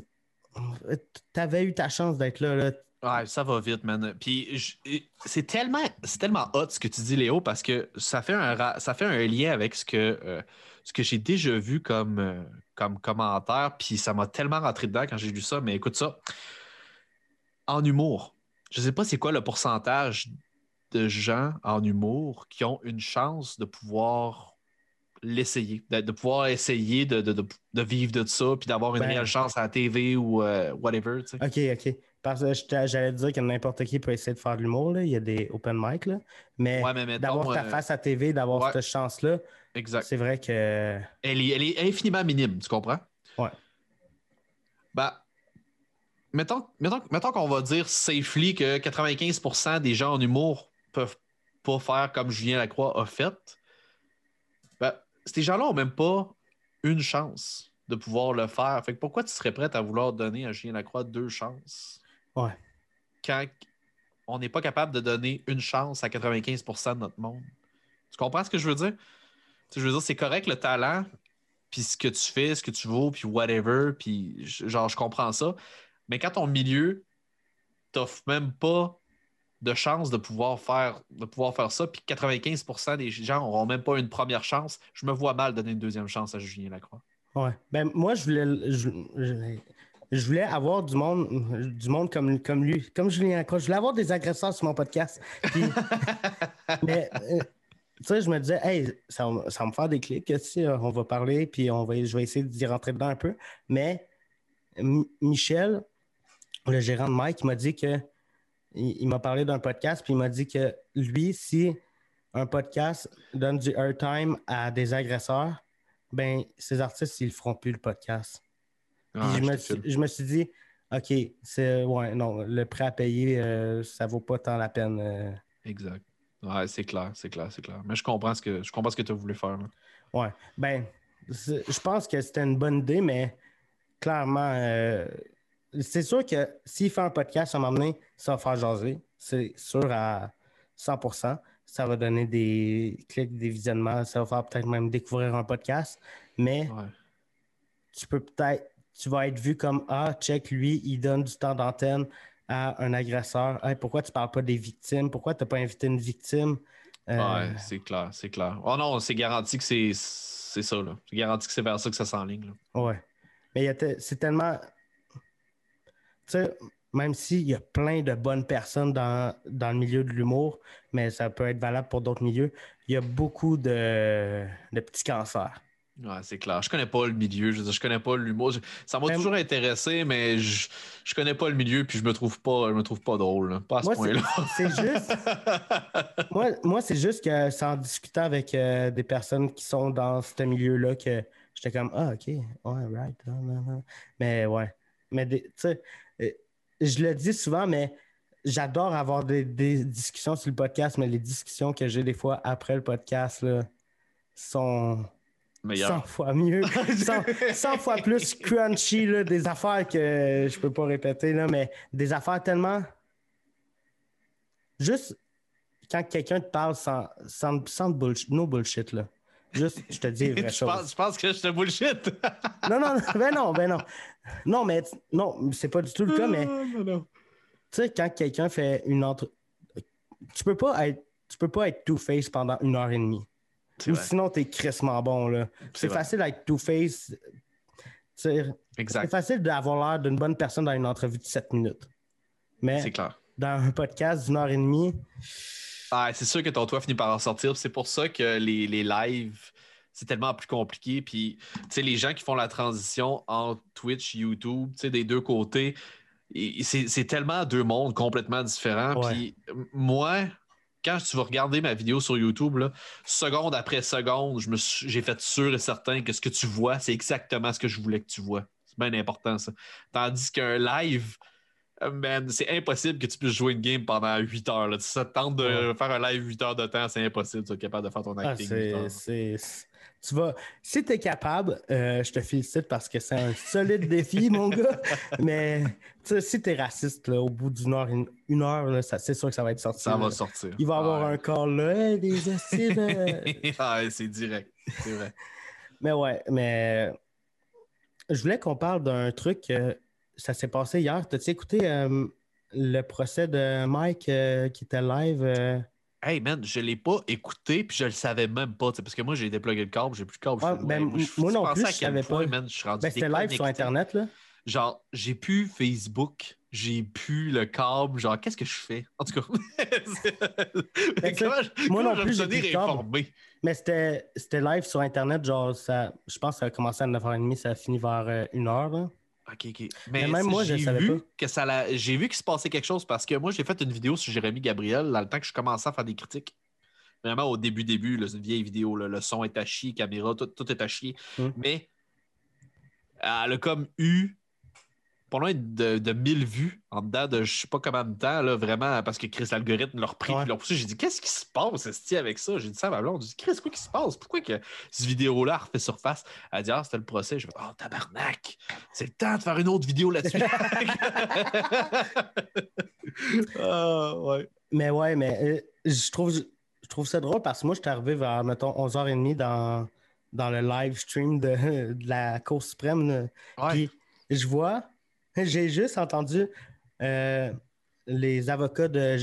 avais eu ta chance d'être là. là. Ouais, ça va vite, man. Puis c'est tellement, tellement hot ce que tu dis, Léo, parce que ça fait un, ça fait un lien avec ce que, euh, ce que j'ai déjà vu comme, euh, comme commentaire. Puis ça m'a tellement rentré dedans quand j'ai lu ça. Mais écoute ça. En humour, je sais pas c'est quoi le pourcentage de gens en humour qui ont une chance de pouvoir l'essayer, de, de pouvoir essayer de, de- de- de vivre de ça, puis d'avoir une Ben- réelle chance à la TV ou euh, whatever. tu sais. Ok, ok. Parce que j'allais te dire que n'importe qui peut essayer de faire de l'humour, il y a des open mic, là. mais Ouais, mais mettons, d'avoir ta euh, face à TV, d'avoir ouais. cette chance-là, c'est vrai que. Elle est, elle est infiniment minime, tu comprends? Ouais. Ben, mettons, mettons, mettons qu'on va dire safely que 95% des gens en humour peuvent pas faire comme Julien Lacroix a fait. Ben, ces gens-là ont même pas une chance de pouvoir le faire. Fait que pourquoi tu serais prêt à vouloir donner à Julien Lacroix deux chances? Ouais. Quand on n'est pas capable de donner une chance à 95% de notre monde. Tu comprends ce que je veux dire? Je veux dire, c'est correct le talent, puis ce que tu fais, ce que tu vaux, puis whatever, puis genre, je comprends ça. Mais quand ton milieu t'offre même pas de chance de pouvoir faire, de pouvoir faire ça, puis 95% des gens n'auront même pas une première chance, je me vois mal donner une deuxième chance à Julien Lacroix. Ouais. Ben, moi, je voulais, je, je- je voulais avoir du monde, du monde comme, comme lui, comme Julien Lacroix. Je voulais avoir des agresseurs sur mon podcast. Puis- mais, euh, tu sais, je me disais, hey, ça, va- ça va me faire des clics, sais, on va parler, puis on va, je vais essayer d'y rentrer dedans un peu. Mais M- Michel, le gérant de Mike, il m'a dit que, il, il m'a parlé d'un podcast, puis il m'a dit que lui, si un podcast donne du airtime à des agresseurs, ben, ces artistes, ils ne feront plus le podcast. Ah, je, me suis, je me suis dit, OK, c'est ouais, non, le prêt à payer, euh, ça vaut pas tant la peine. euh. Exact. Ouais, c'est clair, c'est clair, c'est clair. Mais je comprends ce que je comprends ce que tu as voulu faire. là. ouais. Ben, je pense que c'était une bonne idée, mais clairement, euh, c'est sûr que s'il fait un podcast à un moment donné, ça va faire jaser. C'est sûr à 100% Ça va donner des clics, des visionnements. Ça va faire peut-être même découvrir un podcast. Mais Ouais. tu peux peut-être, tu vas être vu comme Ah, check, lui, il donne du temps d'antenne à un agresseur. Hey, pourquoi tu parles pas des victimes? Pourquoi tu n'as pas invité une victime? Euh, Ouais, c'est clair, c'est clair. Oh non, c'est garanti que c'est ça, là. C'est garanti que c'est vers ça que ça s'enligne. ouais. Mais c'est tellement. Tu sais, même s'il y a plein de bonnes personnes dans, dans le milieu de l'humour, mais ça peut être valable pour d'autres milieux, il y a beaucoup de, de petits cancers. Ouais, c'est clair. Je connais pas le milieu, je je connais pas l'humour. Ça m'a Ben, toujours intéressé, mais je, je connais pas le milieu, puis je me trouve pas, je me trouve pas drôle. là. Pas à ce point-là. c'est juste. moi, moi c'est juste que c'est en discutant avec euh, des personnes qui sont dans ce milieu-là que j'étais comme Ah, ok, ouais, right. Mais ouais. Mais tu sais, euh, je le dis souvent, mais j'adore avoir des, des discussions sur le podcast, mais les discussions que j'ai des fois après le podcast là, sont 100 Meilleur. fois mieux. 100, 100 fois plus crunchy, là, des affaires que je peux pas répéter, là, mais des affaires tellement. Juste quand quelqu'un te parle sans, sans, sans bullshit, no bullshit, là. Juste, je te dis je pense que je te bullshit? Non, non, non, ben non, ben non. Non, mais non, c'est pas du tout le cas, mais Non, non. tu sais, quand quelqu'un fait une entre. Tu peux pas être. Tu peux pas être two-face pendant une heure et demie. Ou vrai. sinon, t'es crissement bon, là. C'est facile d'être two-face. C'est facile d'avoir l'air d'une bonne personne dans une entrevue de 7 minutes. Mais clair. dans un podcast d'une heure et demie, Ah, c'est sûr que ton toit finit par en sortir. C'est pour ça que les, les lives, c'est tellement plus compliqué. Puis, tu sais, les gens qui font la transition entre Twitch, YouTube, tu sais, des deux côtés, c'est tellement deux mondes complètement différents. Ouais. Puis, moi, quand tu vas regarder ma vidéo sur YouTube, là, seconde après seconde, j'ai fait sûr et certain que ce que tu vois, c'est exactement ce que je voulais que tu vois. C'est bien important, ça. Tandis qu'un live, euh, Man, c'est impossible que tu puisses jouer une game pendant 8 heures. Là. Ça te tente de Ouais. faire un live 8 heures de temps, c'est impossible. Tu es capable de faire ton ah, acting. 8 Tu vas. Si tu es capable, euh, je te félicite parce que c'est un solide défi, mon gars. Mais si tu es raciste, là, au bout d'une heure, une, une heure, là, ça- c'est sûr que ça va être sorti. Ça va sortir. Il va y avoir un call là. Hey, des acides. ah, c'est direct. C'est vrai. Mais ouais, mais je voulais qu'on parle d'un truc. euh, ça s'est passé hier. T'as-tu écouté euh, le procès de Mike euh, qui était live? Euh? Hey man, je l'ai pas écouté puis je le savais même pas. Parce que moi, j'ai déplugué le câble, j'ai plus de câble. Ah, Je fais, ben, ouais, je- moi non plus, à je quel savais pas. man, je suis rendu Ben, c'était live sur. Internet, là. Genre, j'ai plus Facebook j'ai pu le câble. Genre, qu'est-ce que je fais? En tout cas, Ben, comment, moi comment non plus, j'ai plus informé? Mais c'était live sur Internet, genre, ça, je pense que ça a commencé à 9h30, ça a fini vers euh, 1h. Là. Ok, ok. Mais Mais, même c'est- moi, je j'ai savais vu pas. que ça l'a- J'ai vu qu'il se passait quelque chose parce que moi, j'ai fait une vidéo sur Jérémy Gabriel dans le temps que je commençais à faire des critiques. Vraiment au début, début, là, c'est une vieille vidéo. là, le son est à chier, caméra, tout, tout est à chier. Mm. Mais elle a comme eu pas loin de, de 1000 vues en dedans de je sais pas combien de temps, là, vraiment, parce que Chris, l'algorithme l'a repris. Ouais. puis l'a repoussé. J'ai dit, qu'est-ce qui se passe, esti, avec ça? J'ai dit ça à ma blonde. J'ai dit, Chris, quoi qui se passe? Pourquoi que cette vidéo-là refait surface? Elle a dit, ah, c'était le procès. Je fais, oh, tabarnak! C'est le temps de faire une autre vidéo là-dessus. Ah, ouais. Mais ouais, mais euh, je trouve, je trouve ça drôle parce que moi, je suis arrivé vers, mettons, 11h30 dans, dans le live stream de, de la Cour suprême. Puis je vois, j'ai juste entendu euh, les, avocats de,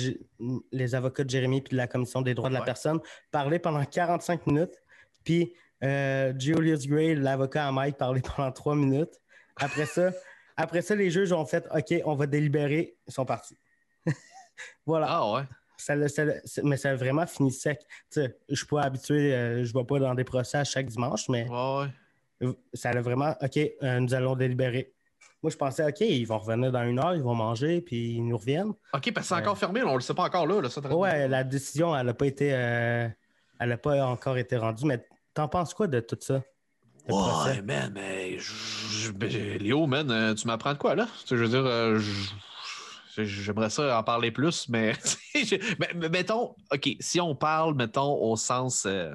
les avocats de Jérémy puis de la Commission des droits de la Ouais. personne parler pendant 45 minutes. Puis euh, Julius Gray, l'avocat à Mike, parler pendant 3 minutes. Après ça, après ça, les juges ont fait OK, on va délibérer. Ils sont partis. voilà. Ah ouais. Ça, ça mais ça a vraiment fini sec. Sais, je suis pas habitué, euh, je ne vais pas dans des procès à chaque dimanche, mais Ouais, ouais. ça a vraiment, OK, euh, nous allons délibérer. Moi, je pensais, OK, ils vont revenir dans une heure, ils vont manger, puis ils nous reviennent. OK, parce que c'est Ouais. encore fermé, là, on le sait pas encore là. là ça, t'as- Ouais, la décision, elle n'a pas été, euh, elle n'a pas encore été rendue, mais t'en penses quoi de tout ça? Ouais, man, mais je- je- ben, Léo, man, euh, tu m'apprends de quoi, là? Je veux dire, euh, je- j'aimerais ça en parler plus, mais, mais- mettons, OK, si on parle, mettons, au sens, euh,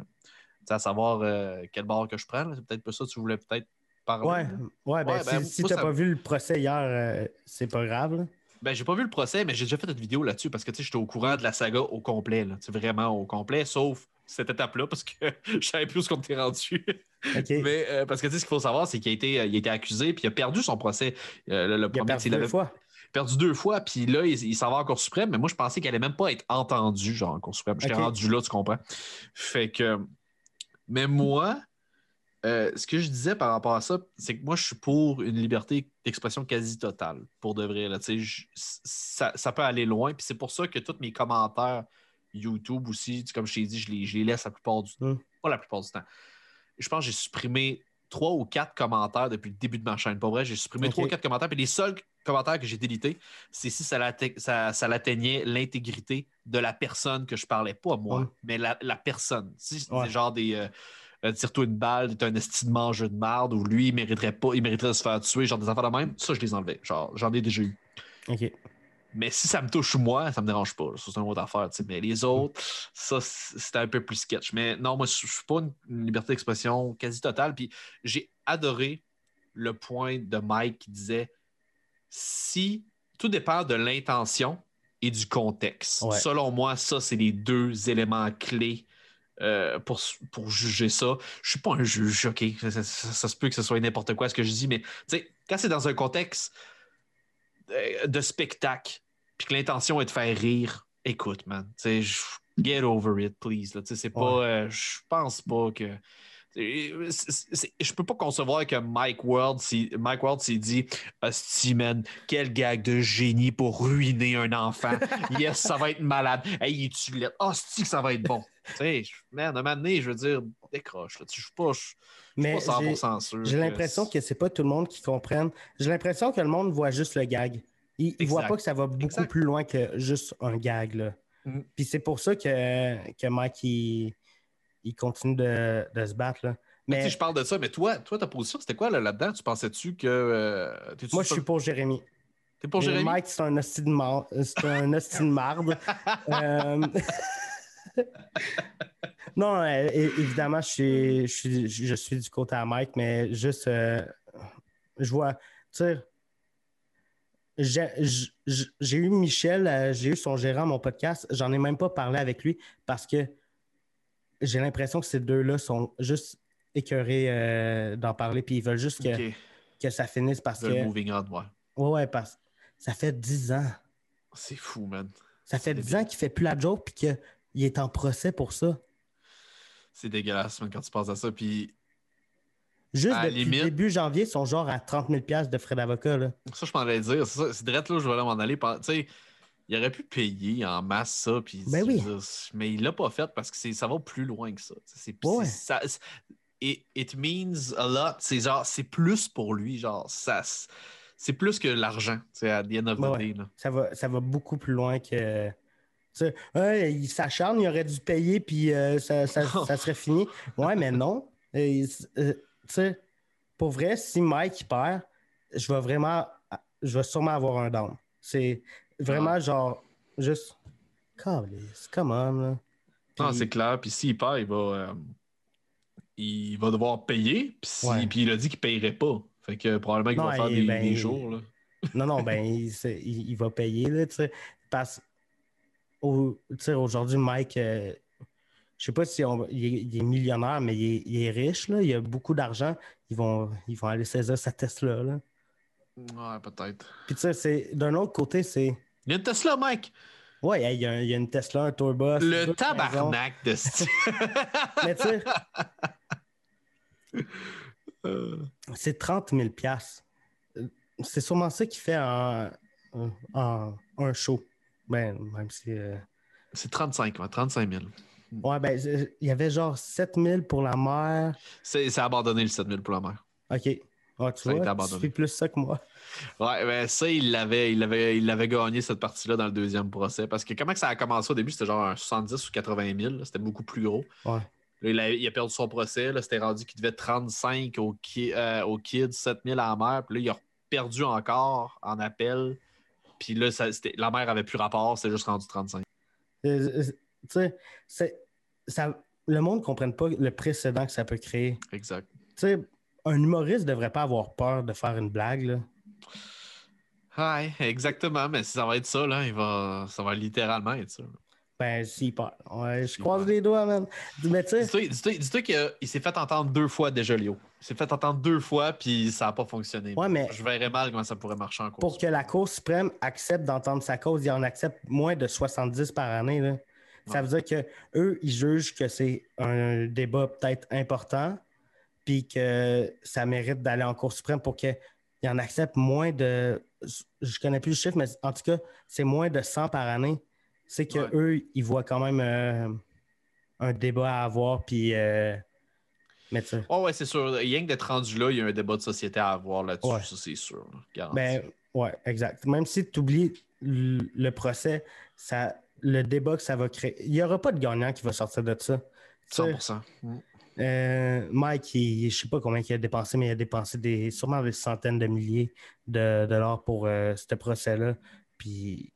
à savoir euh, quel bord que je prends, c'est peut-être pas ça que tu voulais peut-être parler. Ouais, ben, Ouais, ben, si, si moi, t'as ça- pas vu le procès hier, euh, c'est pas grave. là. Ben, j'ai pas vu le procès, mais j'ai déjà fait une vidéo là-dessus parce que tu sais, j'étais au courant de la saga au complet, là, Tu vraiment au complet, sauf cette étape-là parce que je savais plus où qu'on était rendu. OK. Mais euh, parce que tu sais, ce qu'il faut savoir, c'est qu'il a été, euh, il a été accusé puis il a perdu son procès. Euh, le, le il a premier, perdu il deux avait fois. perdu deux fois, puis là, il, il s'en va en Cour suprême, mais moi, je pensais qu'elle allait même pas être entendue, genre en Cour suprême. J'étais Ok. rendu là, tu comprends? Fait que. Mais moi, euh, ce que je disais par rapport à ça, c'est que moi, je suis pour une liberté d'expression quasi totale, pour de vrai. Là, je- ça, ça peut aller loin, puis c'est pour ça que tous mes commentaires YouTube aussi, comme je t'ai dit, je les, je les laisse la plupart du temps. Pas la plupart du temps. Je pense que j'ai supprimé trois ou quatre commentaires depuis le début de ma chaîne. Pas vrai, j'ai supprimé trois ou quatre commentaires, puis les seuls commentaires que j'ai délités, c'est si ça, l'atte- ça, ça l'atteignait l'intégrité de la personne que je parlais. Pas moi, Ouais. mais la, la personne. Si Ouais. genre des. euh, tire-toi une balle, t'es un esti de mangeur de marde, ou lui, il mériterait pas, il mériterait de se faire tuer, genre des affaires de même, ça, je les enlevais. Genre, j'en ai déjà eu. OK. Mais si ça me touche moi, ça me dérange pas. c'est une autre affaire. Mais les autres, ça, c'était un peu plus sketch. Mais non, moi, je suis pas une, une liberté d'expression quasi totale. Puis j'ai adoré le point de Mike qui disait si tout dépend de l'intention et du contexte. Ouais. Selon moi, ça, c'est les deux éléments clés. Euh, pour, pour juger ça. Je suis pas un juge, OK? Ça, ça- ça- ça se peut que ce soit n'importe quoi ce que je dis, mais quand c'est dans un contexte euh, de spectacle, puis que l'intention est de faire rire, écoute, man, tu sais, je- get over it, please. là. Tu sais, c'est pas. Euh, je pense pas que. C'est- Je peux pas concevoir que Mike Ward, s'il- Mike Ward s'est dit Hostie, man, quel gag de génie pour ruiner un enfant. yes, ça va être malade. Hey, tu Hostie, que ça va être bon. tu sais, man, à un moment donné, je veux dire, décroche. Là. Je suis pas, je suis Mais pas j'ai- 100% sûr. J'ai l'impression que c'est pas tout le monde qui comprenne. J'ai l'impression que le monde voit juste le gag. Il, il voit pas que ça va beaucoup Exact. plus loin que juste un gag. Là. Mm. Puis c'est pour ça que, que Mike il, il continue de, de se battre. Là. Mais... Mais je parle de ça, mais toi, toi ta position, c'était quoi là, là-dedans? tu pensais-tu que. euh, moi, je suis pour Jérémy. T'es pour Jérémy? Mike, c'est un hostie de marde. Euh, non, euh, évidemment, je suis, je, suis, je suis du côté à Mike, mais juste, euh, je vois, tu sais, j'ai eu Michel, j'ai eu son gérant à mon podcast, j'en ai même pas parlé avec lui parce que j'ai l'impression que ces deux-là sont juste écœurés euh, d'en parler, puis ils veulent juste que, que ça finisse parce The que. moving on, ouais. Ouais, ouais, parce ça fait 10 ans. C'est fou, man. Ça fait C'est 10 ans qu'il fait plus la joke puis qu'il est en procès pour ça. C'est dégueulasse, man, quand tu penses à ça. Puis Juste À depuis limite. début janvier, ils sont genre à 30 000 de frais d'avocat. là. Ça, je m'en allais dire. C'est ça, c'est direct là où je voulais m'en aller. Tu sais, il aurait pu payer en masse ça. Puis, Ben oui. dire, Mais il l'a pas fait parce que ça va plus loin que ça. C'est, Ouais. ça- it, it means a lot. C'est genre, c'est plus pour lui. Genre, ça, c'est plus que l'argent. À the end of the ouais. day. là. Ça va, ça va beaucoup plus loin que. Il s'acharne, il aurait dû payer, puis euh, ça, ça- ça serait fini. Ouais, mais non. Et, euh, pour vrai, si Mike perd, je vais vraiment. Je vais sûrement avoir un down. C'est vraiment genre. Juste. Come on, là. Non, Puis- c'est clair. Puis s'il perd, il va, euh, il va devoir payer. Puis, si- Ouais. puis il a dit qu'il payerait pas. Fait que probablement qu'il va faire des, ben, des jours. Là. Non, non, ben, il, c'est- il- il va payer, là, tu sais. Parce au- tu sais, aujourd'hui, Mike, euh, je sais pas si on- il, est, il est millionnaire, mais il est, il est riche, là. Il a beaucoup d'argent. Ils vont, ils vont aller saisir sa Tesla, là. Ouais, peut-être. Puis, tu sais, c'est- d'un autre côté, c'est. Il y a une Tesla, Mike. Ouais, il y, a, un- il y a une Tesla, un tourbus. Le tabarnak de style. Mais, tu sais, Euh, c'est 30 000 Euh, C'est sûrement ça qui fait en, en- un show. Ben, même si. euh, C'est 35, ouais, 35 000. Ouais, ben, il y avait genre 7 000 pour la mère. C'est c'est abandonné le 7 000 pour la mer. OK. Ah, tu Ça a été vois, tu fais plus ça que moi. Ouais, ben ça, il l'avait, il l'avait, il l'avait gagné cette partie-là dans le deuxième procès. Parce que comment que ça a commencé au début, c'était genre un 70 ou 80 000. là, C'était beaucoup plus gros. Ouais. Là, il, a, il a perdu son procès. C'était rendu qu'il devait 35 au, ki- euh, au kid, 7 000 à la mère. Puis là, il a perdu encore en appel. Puis là, ça, c'était- la mère avait plus rapport, c'est juste rendu 35. Euh, euh, Tu sais, ça, le monde ne comprenne pas le précédent que ça peut créer. Exact. Tu sais, un humoriste ne devrait pas avoir peur de faire une blague. Là. Ouais, exactement. Mais si ça va être ça, là, il va, ça va littéralement être ça. Ben, s'il peur. Ouais, je croise les doigts, man. Mais tu sais, Dis-toi qu'il s'est fait entendre deux fois déjà, Léo. Il s'est fait entendre deux fois, puis ça n'a pas fonctionné. Ouais, mais- Je verrais mal comment ça pourrait marcher en cours. pour que la Cour suprême accepte d'entendre sa cause, il en accepte moins de 70 par année. là. Ça veut dire que eux, ils jugent que c'est un débat peut-être important, puis que ça mérite d'aller en Cour suprême pour qu'ils en acceptent moins de. Je connais plus le chiffre, mais en tout cas, c'est moins de 100 par année. C'est que Ouais. eux, ils voient quand même euh, un débat à avoir, puis. euh, Oh, ouais, c'est sûr. Rien que d'être rendu là, il y a un débat de société à avoir là-dessus, Ouais. ça c'est sûr. garanti. Ben, ouais, exact. Même si tu oublies le procès, ça, le débat que ça va créer, il n'y aura pas de gagnant qui va sortir de ça. Tu sais, 100%. Mm. Euh, Mike, il- je ne sais pas combien il a dépensé, mais il a dépensé des, sûrement des centaines de milliers de dollars pour euh, ce procès-là. Puis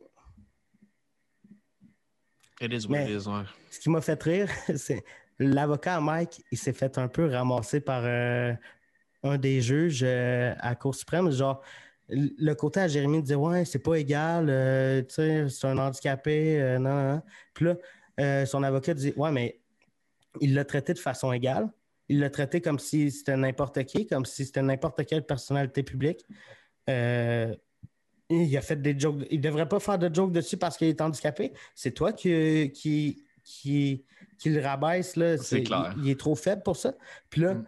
It is what Mais- it is, ouais. ce qui m'a fait rire, c'est l'avocat Mike, il s'est fait un peu ramasser par euh, un des juges à la Cour suprême. Genre, le côté à Jérémy disait Ouais, c'est pas égal, tu sais, c'est un handicapé, non, non, non. Puis là, son avocat dit Ouais, mais il l'a traité de façon égale. Il l'a traité comme si c'était n'importe qui, comme si c'était n'importe quelle personnalité publique. Euh, il a fait des jokes. Il devrait pas faire de jokes dessus parce qu'il est handicapé. C'est toi qui, qui, qui, qui le rabaisse. Là. C'est clair. Il, il est trop faible pour ça. Puis là, Mm.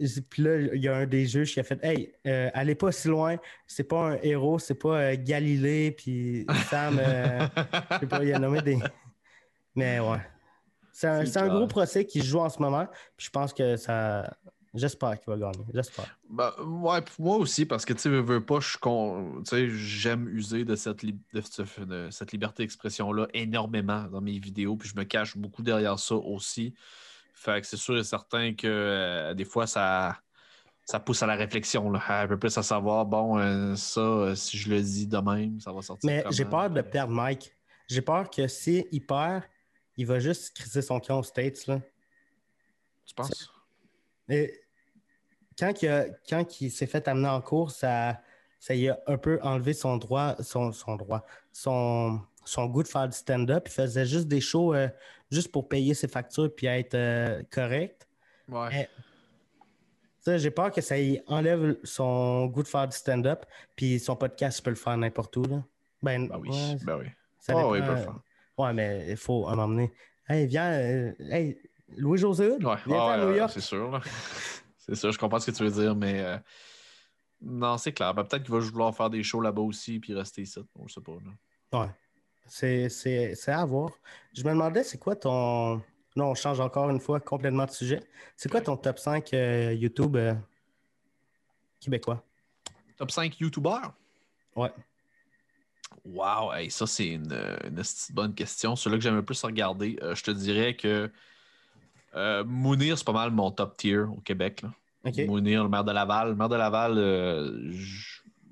euh, puis là, il y a un des juges qui a fait Hey, euh, allez pas si loin, c'est pas un héros, c'est pas Galilée, puis Sam, je sais pas, il a nommé des. Mais ouais. C'est un, C'est gros procès qui se joue en ce moment, puis je pense que ça. J'espère qu'il va gagner. J'espère. Ben, ouais, moi aussi, parce que tu sais, veux, veux pas, je suis con- tu sais, j'aime user de cette, de ce- de cette liberté d'expression-là énormément dans mes vidéos, puis je me cache beaucoup derrière ça aussi. Fait que c'est sûr et certain que euh, des fois, ça, ça pousse à la réflexion, là, un peu plus à savoir, bon, euh, ça, euh, si je le dis de même, ça va sortir. Mais j'ai peur de perdre Mike. J'ai peur que s'il perd, il va juste crisser son camp aux States. Là. Tu penses? Et quand il, a- quand il s'est fait amener en cours, ça, ça y a un peu enlevé son droit, son, son droit, son, son goût de faire du stand-up. Il faisait juste des shows euh, juste pour payer ses factures puis être euh, correct. Ouais. J'ai peur que ça y enlève son goût de faire du stand-up, puis son podcast, il peut le faire n'importe où. Là. Ben, Ben oui, ouais, ben oui. ça dépend, oui, il peut le faire. Ouais, mais il faut à m'emmener. Hey, viens, euh, hey, Louis-José Hood, Ouais, viens à ouais, New ouais, York. c'est sûr. C'est ça, je comprends ce que tu veux dire, mais euh, non, c'est clair. Ben, peut-être qu'il va vouloir faire des shows là-bas aussi puis rester ici. On ne sait pas. Ouais. C'est à voir. Je me demandais, c'est quoi ton. Non, on change encore une fois complètement de sujet. C'est quoi ton top 5 euh, YouTube euh, québécois? Top 5 YouTubeurs? Ouais. Wow, ça c'est une, bonne question. Celui-là que j'aime le plus regarder, euh, je te dirais que Mounir, c'est pas mal mon top tier au Québec. Mounir, le maire de Laval. Le maire de Laval,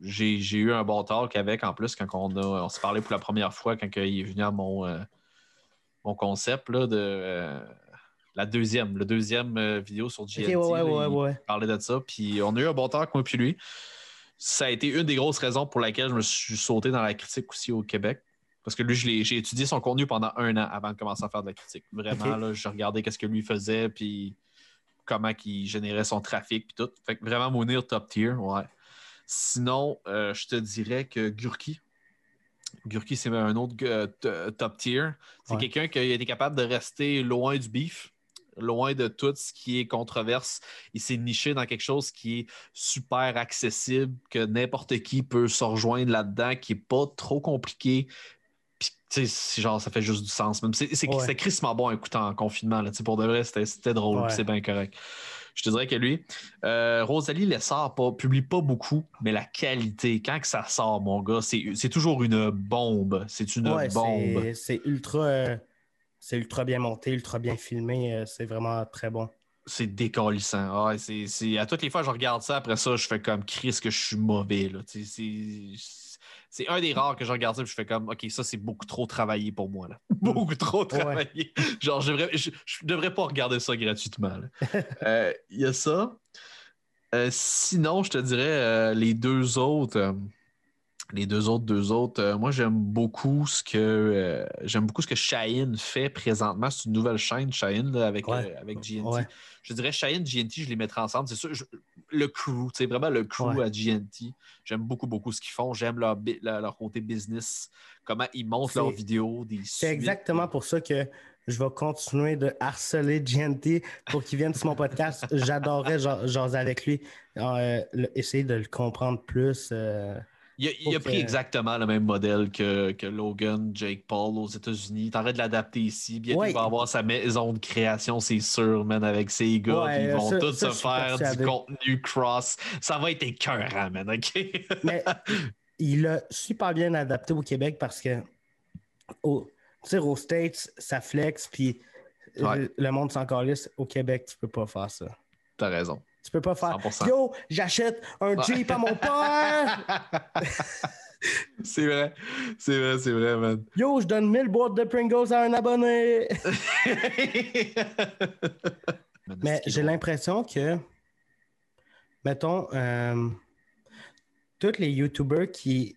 j'ai eu un bon talk avec en plus quand on, on s'est parlé pour la première fois quand il est venu à mon, mon concept là, de la deuxième, le deuxième vidéo sur GLT. ouais, ouais, ouais, parlait de ça. Puis on a eu un bon talk, moi puis lui ça a été une des grosses raisons pour laquelle je me suis sauté dans la critique aussi au Québec. Parce que lui, j'ai étudié son contenu pendant un an avant de commencer à faire de la critique. Vraiment, là, je regardais qu'est-ce que lui faisait, puis comment il générait son trafic, puis tout. Fait que vraiment, Mounir top tier, ouais. Sinon, euh, je te dirais que Gurki. Gurki, c'est un autre euh, top tier. C'est quelqu'un qui a été capable de rester loin du beef loin de tout ce qui est controverse. Il s'est niché dans quelque chose qui est super accessible, que n'importe qui peut se rejoindre là-dedans, qui n'est pas trop compliqué. Puis, genre, ça fait juste du sens. Même. C'est, C'était crissement bon à écouter en confinement. Là. Pour de vrai, c'était, drôle. C'est bien correct. Je te dirais que lui, euh, Rosalie Lessard pas, publie pas beaucoup, mais la qualité, quand que ça sort, mon gars, c'est, toujours une bombe. C'est une bombe. C'est, ultra. Euh, c'est ultra bien monté, ultra bien filmé. Euh, c'est vraiment très bon. C'est décollissant. Ah, c'est, À toutes les fois, je regarde ça. Après ça, je fais comme Chris que je suis mauvais. C'est, un des rares que je regarde ça et je fais comme OK, ça, c'est beaucoup trop travaillé pour moi. Là. beaucoup trop travaillé. Genre, je devrais, devrais pas regarder ça gratuitement. Euh, il y a ça. Euh, sinon, je te dirais les deux autres les deux autres, deux autres. Euh, moi, j'aime beaucoup ce que euh, j'aime beaucoup ce que Shine fait présentement. C'est une nouvelle chaîne, Shine, avec, euh, avec GNT. Je dirais Shine, GNT, je les mettrai ensemble. C'est sûr, le crew, c'est vraiment le crew à GNT. J'aime beaucoup, beaucoup ce qu'ils font. J'aime leur, leur, côté business, comment ils montent leurs vidéos. C'est exactement pour ça que je vais continuer de harceler GNT pour qu'il vienne sur mon podcast. J'adorerais jaser avec lui, essayer de le comprendre plus. Il a, pris exactement le même modèle que, Logan, Jake Paul aux États-Unis. T'arrêtes de l'adapter ici. Bien il va avoir sa maison de création, c'est sûr, man, avec ses gars. ils vont tous se faire du contenu cross. Ça va être écœurant, man, OK? Mais il a super bien adapté au Québec parce que au, aux States, ça flex, puis le monde s'en calisse. Au Québec, tu peux pas faire ça. T'as raison. Tu peux pas faire Yo, j'achète un Jeep à mon père! c'est vrai, c'est vrai, c'est vrai, man. Yo, je donne 1000 boîtes de Pringles à un abonné! Mais j'ai l'impression que, mettons, euh, tous les YouTubers qui.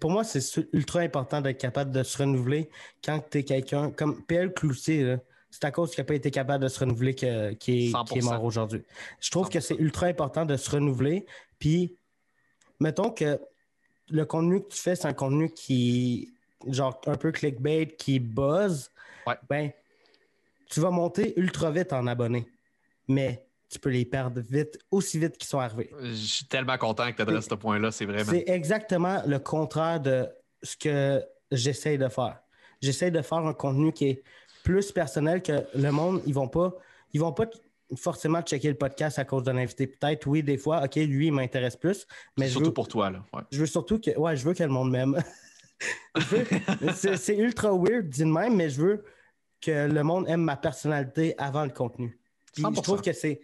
Pour moi, c'est ultra important d'être capable de se renouveler quand tu es quelqu'un comme PL Cloutier c'est à cause qu'il n'a pas été capable de se renouveler qu'il est, mort aujourd'hui. Je trouve que c'est ultra important de se renouveler. Puis, mettons que le contenu que tu fais, c'est un contenu qui, genre, un peu clickbait, qui buzz. Ben, tu vas monter ultra vite en abonnés. Mais tu peux les perdre vite, aussi vite qu'ils sont arrivés. Je suis tellement content que tu adresses ce point-là. C'est vraiment. C'est exactement le contraire de ce que j'essaie de faire. J'essaie de faire un contenu qui est plus personnel que le monde, ils vont pas, ils vont pas forcément checker le podcast à cause d'un invité. Peut-être, oui, des fois, OK, lui, il m'intéresse plus. Mais surtout pour toi, là. Je veux surtout que, ouais, je veux que le monde m'aime. c'est ultra weird, dit de même, mais je veux que le monde aime ma personnalité avant le contenu. je trouve que c'est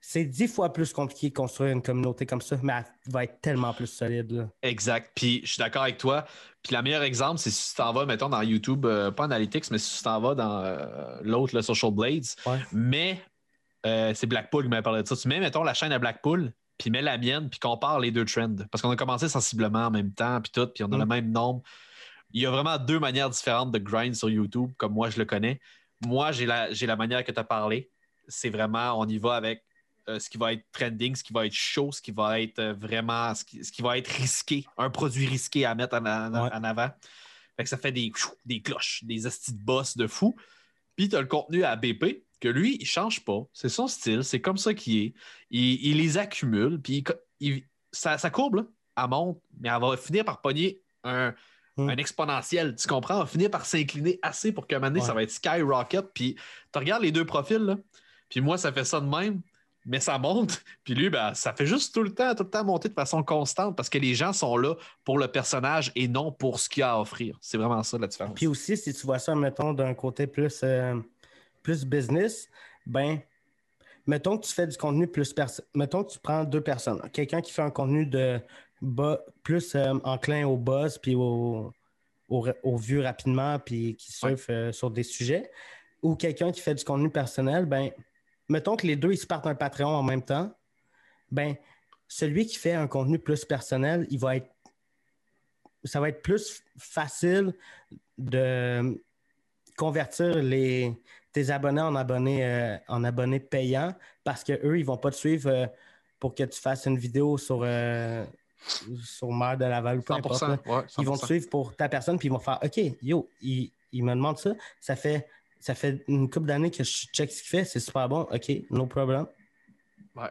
c'est dix fois plus compliqué de construire une communauté comme ça, mais elle va être tellement plus solide. Exact. Puis je suis d'accord avec toi. Puis le meilleur exemple, c'est si tu t'en vas, mettons, dans YouTube, euh, pas Analytics, mais si tu t'en vas dans euh, l'autre, le Social Blades. Mais euh, c'est Blackpool qui m'a parlé de ça. Tu mets, mettons, la chaîne à Blackpool, puis mets la mienne, puis compare les deux trends. Parce qu'on a commencé sensiblement en même temps, puis tout, puis on a le mm. même nombre. Il y a vraiment deux manières différentes de grind sur YouTube, comme moi je le connais. Moi, j'ai la, la manière que tu as parlé. C'est vraiment, on y va avec euh, ce qui va être trending, ce qui va être chaud, ce qui va être euh, vraiment, ce qui, va être risqué, un produit risqué à mettre en, avant. Fait que ça fait des, des cloches, des astis de boss de fou. Puis tu as le contenu à BP, que lui, il change pas. C'est son style, c'est comme ça qu'il est. Il, les accumule, puis ça, courbe, là, elle monte, mais elle va finir par pogner un, hmm. exponentiel. Tu comprends? Elle va finir par s'incliner assez pour qu'à un moment donné, ça va être skyrocket. Puis tu regardes les deux profils, là, puis moi, ça fait ça de même mais ça monte. Puis lui, ben, ça fait juste tout le temps, tout le temps monter de façon constante parce que les gens sont là pour le personnage et non pour ce qu'il a à offrir. C'est vraiment ça la différence. Puis aussi, si tu vois ça, mettons, d'un côté plus, euh, plus business, ben, mettons que tu fais du contenu plus. Mettons que tu prends deux personnes. Quelqu'un qui fait un contenu de plus euh, enclin au buzz puis au, au, vu rapidement puis qui surfe euh, sur des sujets, ou quelqu'un qui fait du contenu personnel, ben mettons que les deux ils se partent un Patreon en même temps, ben celui qui fait un contenu plus personnel, il va être ça va être plus facile de convertir les, tes abonnés en abonnés, euh, en abonnés payants parce qu'eux, ils ne vont pas te suivre euh, pour que tu fasses une vidéo sur, euh, sur Mère de Laval ou peu importe. ils vont te suivre pour ta personne puis ils vont faire OK, yo, il, il me demande ça. Ça fait ça fait une couple d'années que je check ce qu'il fait, c'est super bon. OK, no problem. Ouais.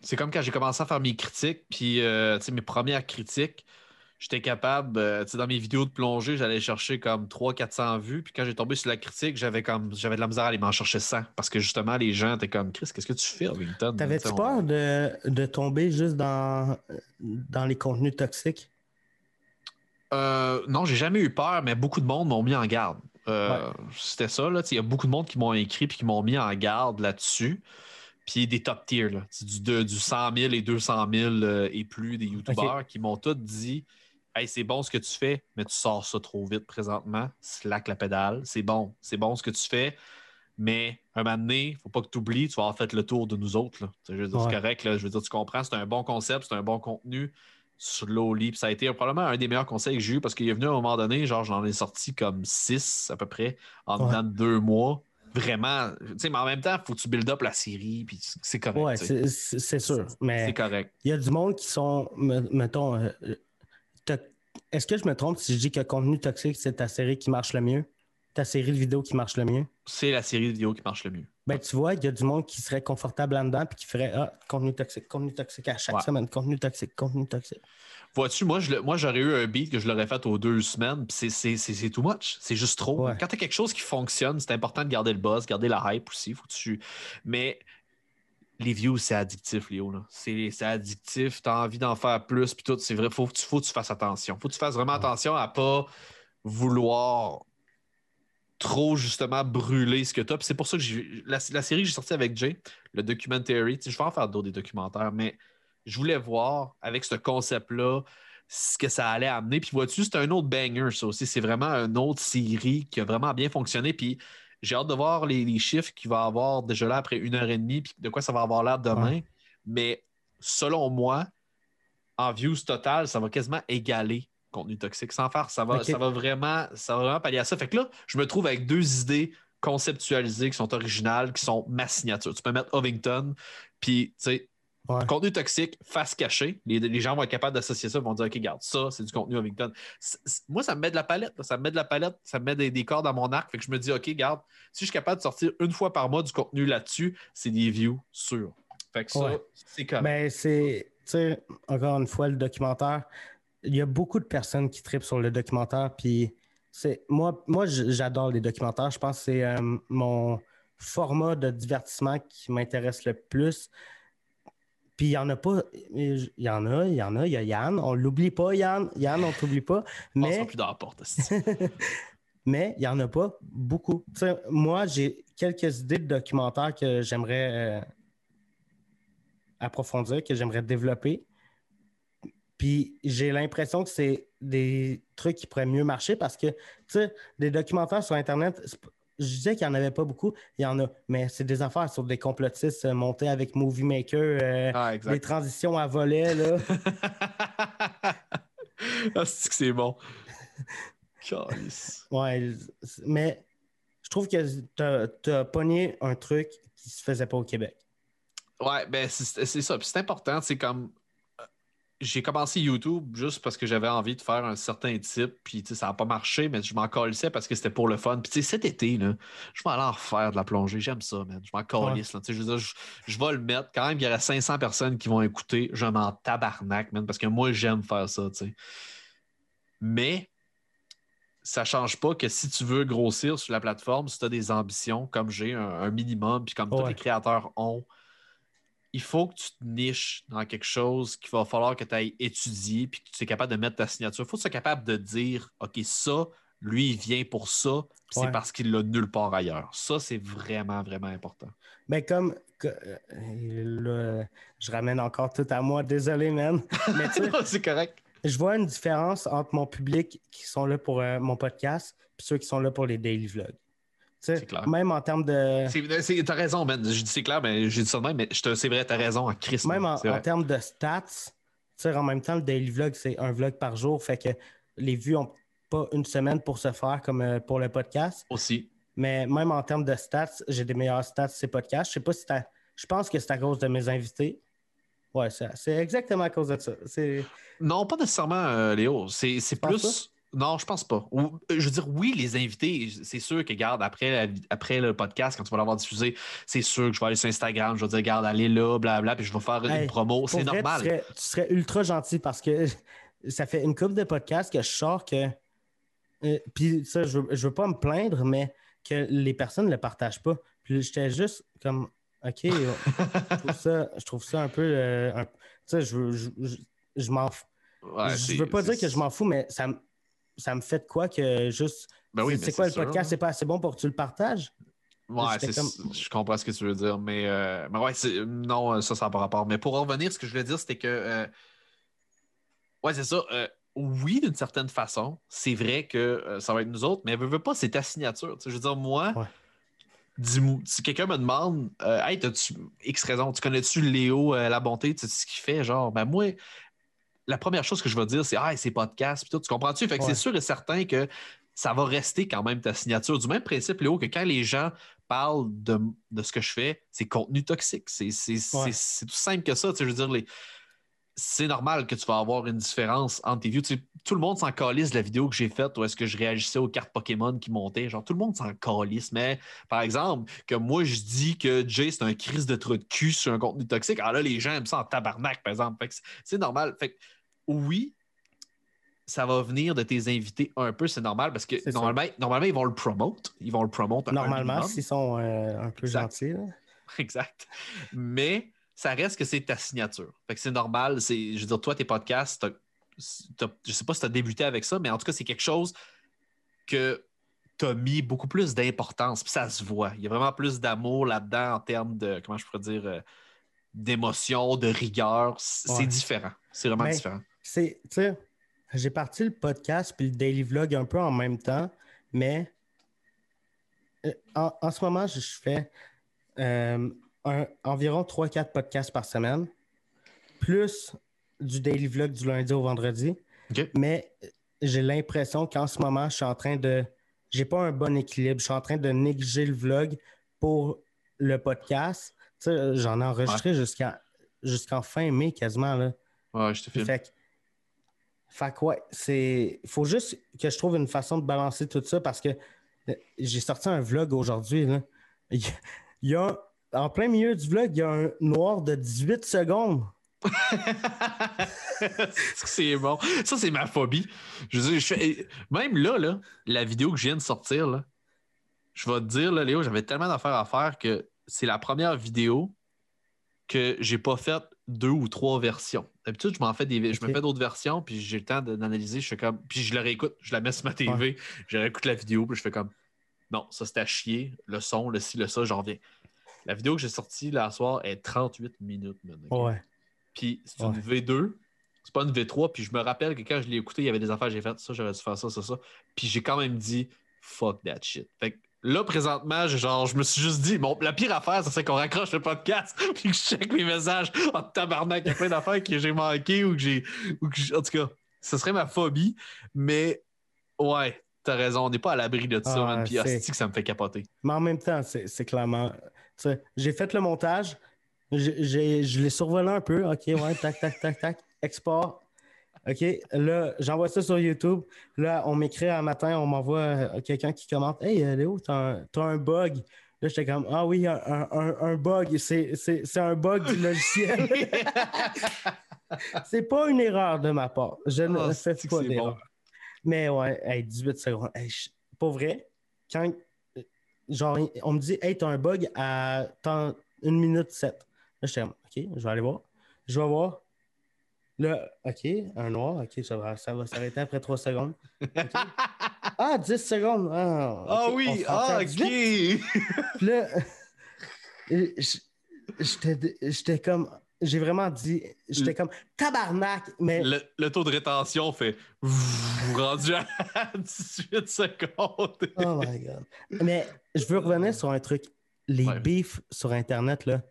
C'est comme quand j'ai commencé à faire mes critiques, puis euh, mes premières critiques, j'étais capable, euh, dans mes vidéos de plongée, j'allais chercher comme 300-400 vues, puis quand j'ai tombé sur la critique, j'avais comme j'avais de la misère à aller m'en chercher 100, parce que justement, les gens étaient comme Chris, qu'est-ce que tu fais, Wington? T'avais-tu peur de, de, tomber juste dans, dans les contenus toxiques? Euh, non, j'ai jamais eu peur, mais beaucoup de monde m'ont mis en garde. Euh, c'était ça. Il y a beaucoup de monde qui m'ont écrit et qui m'ont mis en garde là-dessus. Puis des top tiers, là, du, du 100 000 et 200 000 euh, et plus des YouTubeurs qui m'ont tous dit Hey, c'est bon ce que tu fais, mais tu sors ça trop vite présentement. Slack la pédale. C'est bon, c'est bon ce que tu fais. Mais un moment donné, il ne faut pas que tu oublies, tu vas avoir fait le tour de nous autres. C'est correct. Je veux dire, tu comprends, c'est un bon concept, c'est un bon contenu slowly. Puis ça a été probablement un des meilleurs conseils que j'ai eu parce qu'il est venu à un moment donné, genre j'en ai sorti comme six à peu près en dedans de deux mois. Vraiment, tu sais, mais en même temps, il faut que tu build up la série, puis c'est correct. Ouais, c'est sûr. Mais c'est correct. Il y a du monde qui sont, mettons, euh, est-ce que je me trompe si je dis que contenu toxique, c'est ta série qui marche le mieux? Ta série de vidéos qui marche le mieux? C'est la série de vidéos qui marche le mieux. Ben, tu vois, il y a du monde qui serait confortable là-dedans puis qui ferait Ah, contenu toxique, contenu toxique à chaque semaine, contenu toxique, contenu toxique. Vois-tu, moi, moi, j'aurais eu un beat que je l'aurais fait aux deux semaines, puis c'est too much. C'est juste trop. Quand tu as quelque chose qui fonctionne, c'est important de garder le buzz, garder la hype aussi. Faut tu... Mais les views, c'est addictif, Léo. C'est addictif, tu as envie d'en faire plus, puis tout. C'est vrai, faut, faut que tu fasses attention. Faut que tu fasses vraiment attention à pas vouloir trop justement brûler ce que tu as. C'est pour ça que la, la, série que j'ai sortie avec Jay, le documentary, je vais en faire d'autres des documentaires, mais je voulais voir avec ce concept-là ce que ça allait amener. Puis vois-tu, c'est un autre banger, ça aussi. C'est vraiment une autre série qui a vraiment bien fonctionné. Puis j'ai hâte de voir les, chiffres qu'il va avoir déjà là après une heure et demie, puis de quoi ça va avoir l'air demain. Mais selon moi, en views total, ça va quasiment égaler contenu toxique. Sans faire, ça va, ça va vraiment, ça va vraiment pallier à ça. Fait que là, je me trouve avec deux idées conceptualisées qui sont originales, qui sont ma signature. Tu peux mettre Ovington, puis tu sais, Contenu toxique, face cachée. Les, gens vont être capables d'associer ça, vont dire OK, garde, ça, c'est du contenu Ovington. moi, ça me met de la palette. Ça me met de la palette, ça me met des, cordes à mon arc. Fait que je me dis OK, garde, si je suis capable de sortir une fois par mois du contenu là-dessus, c'est des views sûrs. Fait que ça, c'est comme. Mais ben, c'est, tu sais, encore une fois, le documentaire il y a beaucoup de personnes qui tripent sur le documentaire. Puis c'est moi, moi j'adore les documentaires. Je pense que c'est euh, mon format de divertissement qui m'intéresse le plus. Puis il n'y en a pas. Il y en a, il y en a. Il y a Yann. On l'oublie pas, Yann. Yann, on t'oublie pas. Mais... On plus dans la porte. mais il n'y en a pas beaucoup. moi, j'ai quelques idées de documentaires que j'aimerais euh, approfondir, que j'aimerais développer. Puis j'ai l'impression que c'est des trucs qui pourraient mieux marcher parce que, tu sais, des documentaires sur Internet, je disais qu'il n'y en avait pas beaucoup, il y en a, mais c'est des affaires sur des complotistes euh, montés avec Movie Maker, euh, ah, des transitions à volet, là. ah, c'est que c'est bon? ouais, mais je trouve que tu as, pogné un truc qui se faisait pas au Québec. Ouais, ben c'est ça. Puis c'est important, c'est comme j'ai commencé YouTube juste parce que j'avais envie de faire un certain type, puis ça n'a pas marché, mais je m'en colissais parce que c'était pour le fun. Puis cet été, là, je vais aller en refaire de la plongée. J'aime ça, man. Je m'en colisse. Je, je, vais le mettre. Quand même, il y aura 500 personnes qui vont écouter. Je m'en tabarnak, man, parce que moi, j'aime faire ça. Mais ça ne change pas que si tu veux grossir sur la plateforme, si tu as des ambitions, comme j'ai, un, minimum, puis comme tous les créateurs ont, il faut que tu te niches dans quelque chose qu'il va falloir que tu ailles étudier puis que tu sois capable de mettre ta signature. Il faut que tu sois capable de dire OK, ça, lui, il vient pour ça, c'est parce qu'il l'a nulle part ailleurs. Ça, c'est vraiment, vraiment important. Mais comme. Euh, je ramène encore tout à moi, désolé, man. Mais c'est correct. Je vois une différence entre mon public qui sont là pour euh, mon podcast et ceux qui sont là pour les daily vlogs. C'est clair. Même en termes de. T'as raison, man. Je dis c'est clair, mais j'ai dit ça de même, mais c'est vrai, t'as raison en Christ. Même en, termes de stats, en même temps, le daily vlog, c'est un vlog par jour. Fait que les vues n'ont pas une semaine pour se faire comme euh, pour le podcast. Aussi. Mais même en termes de stats, j'ai des meilleurs stats ces podcasts. Je sais pas si Je pense que c'est à cause de mes invités. Ouais, c'est exactement à cause de ça. Non, pas nécessairement, euh, Léo. C'est plus. Non, je pense pas. Euh, je veux dire, oui, les invités, c'est sûr que, garde, après, après le podcast, quand tu vas l'avoir diffusé, c'est sûr que je vais aller sur Instagram, je vais dire, garde, allez là, blablabla, puis je vais faire une promo. C'est normal. Tu serais, ultra gentil parce que ça fait une couple de podcasts que je sors que. Euh, puis ça, je veux, veux pas me plaindre, mais que les personnes ne le partagent pas. Puis j'étais juste comme, OK, je, trouve ça, un peu. Euh, tu sais, je, je, je, m'en fous. je veux pas dire que je m'en fous, mais ça, ça me fait de quoi que juste. Ben c'est quoi le podcast? C'est pas assez bon pour que tu le partages? Ouais, je comprends ce que tu veux dire, mais, euh, mais ouais, non, ça, ça n'a pas rapport. Mais pour en revenir, ce que je voulais dire, c'était que. Euh, ouais, c'est ça. Euh, oui, d'une certaine façon, c'est vrai que ça va être nous autres, mais veux, veux pas, c'est ta signature. Je veux dire, moi, dis-moi, si quelqu'un me demande, hey, as-tu X raison, tu connais-tu Léo La Bonté, tu sais ce qu'il fait, genre, ben moi, la première chose que je vais dire, c'est Ah, c'est podcast, puis tout, tu comprends-tu? Fait que c'est sûr et certain que ça va rester quand même ta signature. Du même principe, Léo, que quand les gens parlent de, ce que je fais, c'est contenu toxique. C'est tout simple que ça. je veux dire, les... c'est normal que tu vas avoir une différence entre tes views. tout le monde s'en calisse de la vidéo que j'ai faite où est-ce que je réagissais aux cartes Pokémon qui montaient. Genre, tout le monde s'en calisse. Mais, par exemple, que moi, je dis que Jay, c'est un crise de trou de cul sur un contenu toxique. Alors là, les gens aiment ça en tabarnak, par exemple. c'est normal. Fait oui, ça va venir de tes invités un peu, c'est normal parce que normalement, normalement, ils vont le promote. Ils vont le promote Normalement, s'ils sont euh, un peu gentils. Exact. Mais ça reste que c'est ta signature. Fait que c'est normal. je veux dire, toi, tes podcasts, je je sais pas si tu as débuté avec ça, mais en tout cas, c'est quelque chose que tu as mis beaucoup plus d'importance. Puis ça se voit. Il y a vraiment plus d'amour là-dedans en termes de, comment je pourrais dire, euh, d'émotion, de rigueur. C'est différent. C'est vraiment différent c'est, tu sais, j'ai parti le podcast puis le daily vlog un peu en même temps, mais euh, en, ce moment, je fais euh, environ 3-4 podcasts par semaine, plus du daily vlog du lundi au vendredi. Mais j'ai l'impression qu'en ce moment, je suis en train de. J'ai pas un bon équilibre. Je suis en train de négliger le vlog pour le podcast. Tu sais, j'en ai enregistré jusqu'à jusqu'en fin mai quasiment. Là. Ouais, je te filme. Fait fait que ouais, c'est. Il faut juste que je trouve une façon de balancer tout ça parce que euh, j'ai sorti un vlog aujourd'hui. Il y a, en plein milieu du vlog, il y a un noir de 18 secondes. c'est bon. Ça, c'est ma phobie. Je veux dire, même là, là, la vidéo que je viens de sortir, là, je vais te dire, là, Léo, j'avais tellement d'affaires à faire que c'est la première vidéo que j'ai pas faite deux ou trois versions. D'habitude, je m'en fais des je me fais d'autres versions, puis j'ai le temps d'analyser. Je fais comme. Puis je la réécoute, je la mets sur ma TV, je réécoute la vidéo, puis je fais comme non, ça c'était à chier, le son, le ci, le ça, j'en reviens. La vidéo que j'ai sortie là soir est 38 minutes maintenant. Ouais. Puis c'est une V2, c'est pas une V3, puis je me rappelle que quand je l'ai écouté, il y avait des affaires, j'ai fait ça, j'aurais dû faire ça, ça, ça. Puis j'ai quand même dit fuck that shit. Fait que Là, présentement, genre, je me suis juste dit, bon, la pire affaire, c'est qu'on raccroche le podcast, puis que je check les messages en tabarnak, il y a plein d'affaires que j'ai manquées ou que j'ai. En tout cas, ce serait ma phobie, mais ouais, t'as raison, on n'est pas à l'abri de ça, ah, Puis que ça me fait capoter. Mais en même temps, c'est clairement. J'ai fait le montage, je l'ai survolé un peu, ok, ouais, tac, tac, tac, tac. export. OK, là, j'envoie ça sur YouTube. Là, on m'écrit un matin, on m'envoie euh, quelqu'un qui commente Hey, euh, Léo, t'as un, t'as un bug. Là, j'étais comme Ah oui, un, un- un bug. C'est, c'est- c'est un bug du logiciel. c'est pas une erreur de ma part. Je ne Ah, fais pas d'erreur. bon? Mais ouais, hey, 18 secondes. Hey, je- pas vrai, quand genre, on me dit Hey, t'as un bug à tant, 1 minute 7. Là, j'étais comme OK, je vais aller voir. Je vais voir. Là, OK, un noir, OK, ça va, ça va s'arrêter après 3 secondes. OK. Ah, 10 secondes. Ah, Ah oui, ah, ok. 18. Puis là, j'étais comme. J'ai vraiment dit. J'étais comme tabarnak, mais. Le, le taux de rétention fait rendu à 18 secondes. Oh my god. Mais je veux revenir sur un truc. Les Ouais. beefs sur Internet, là,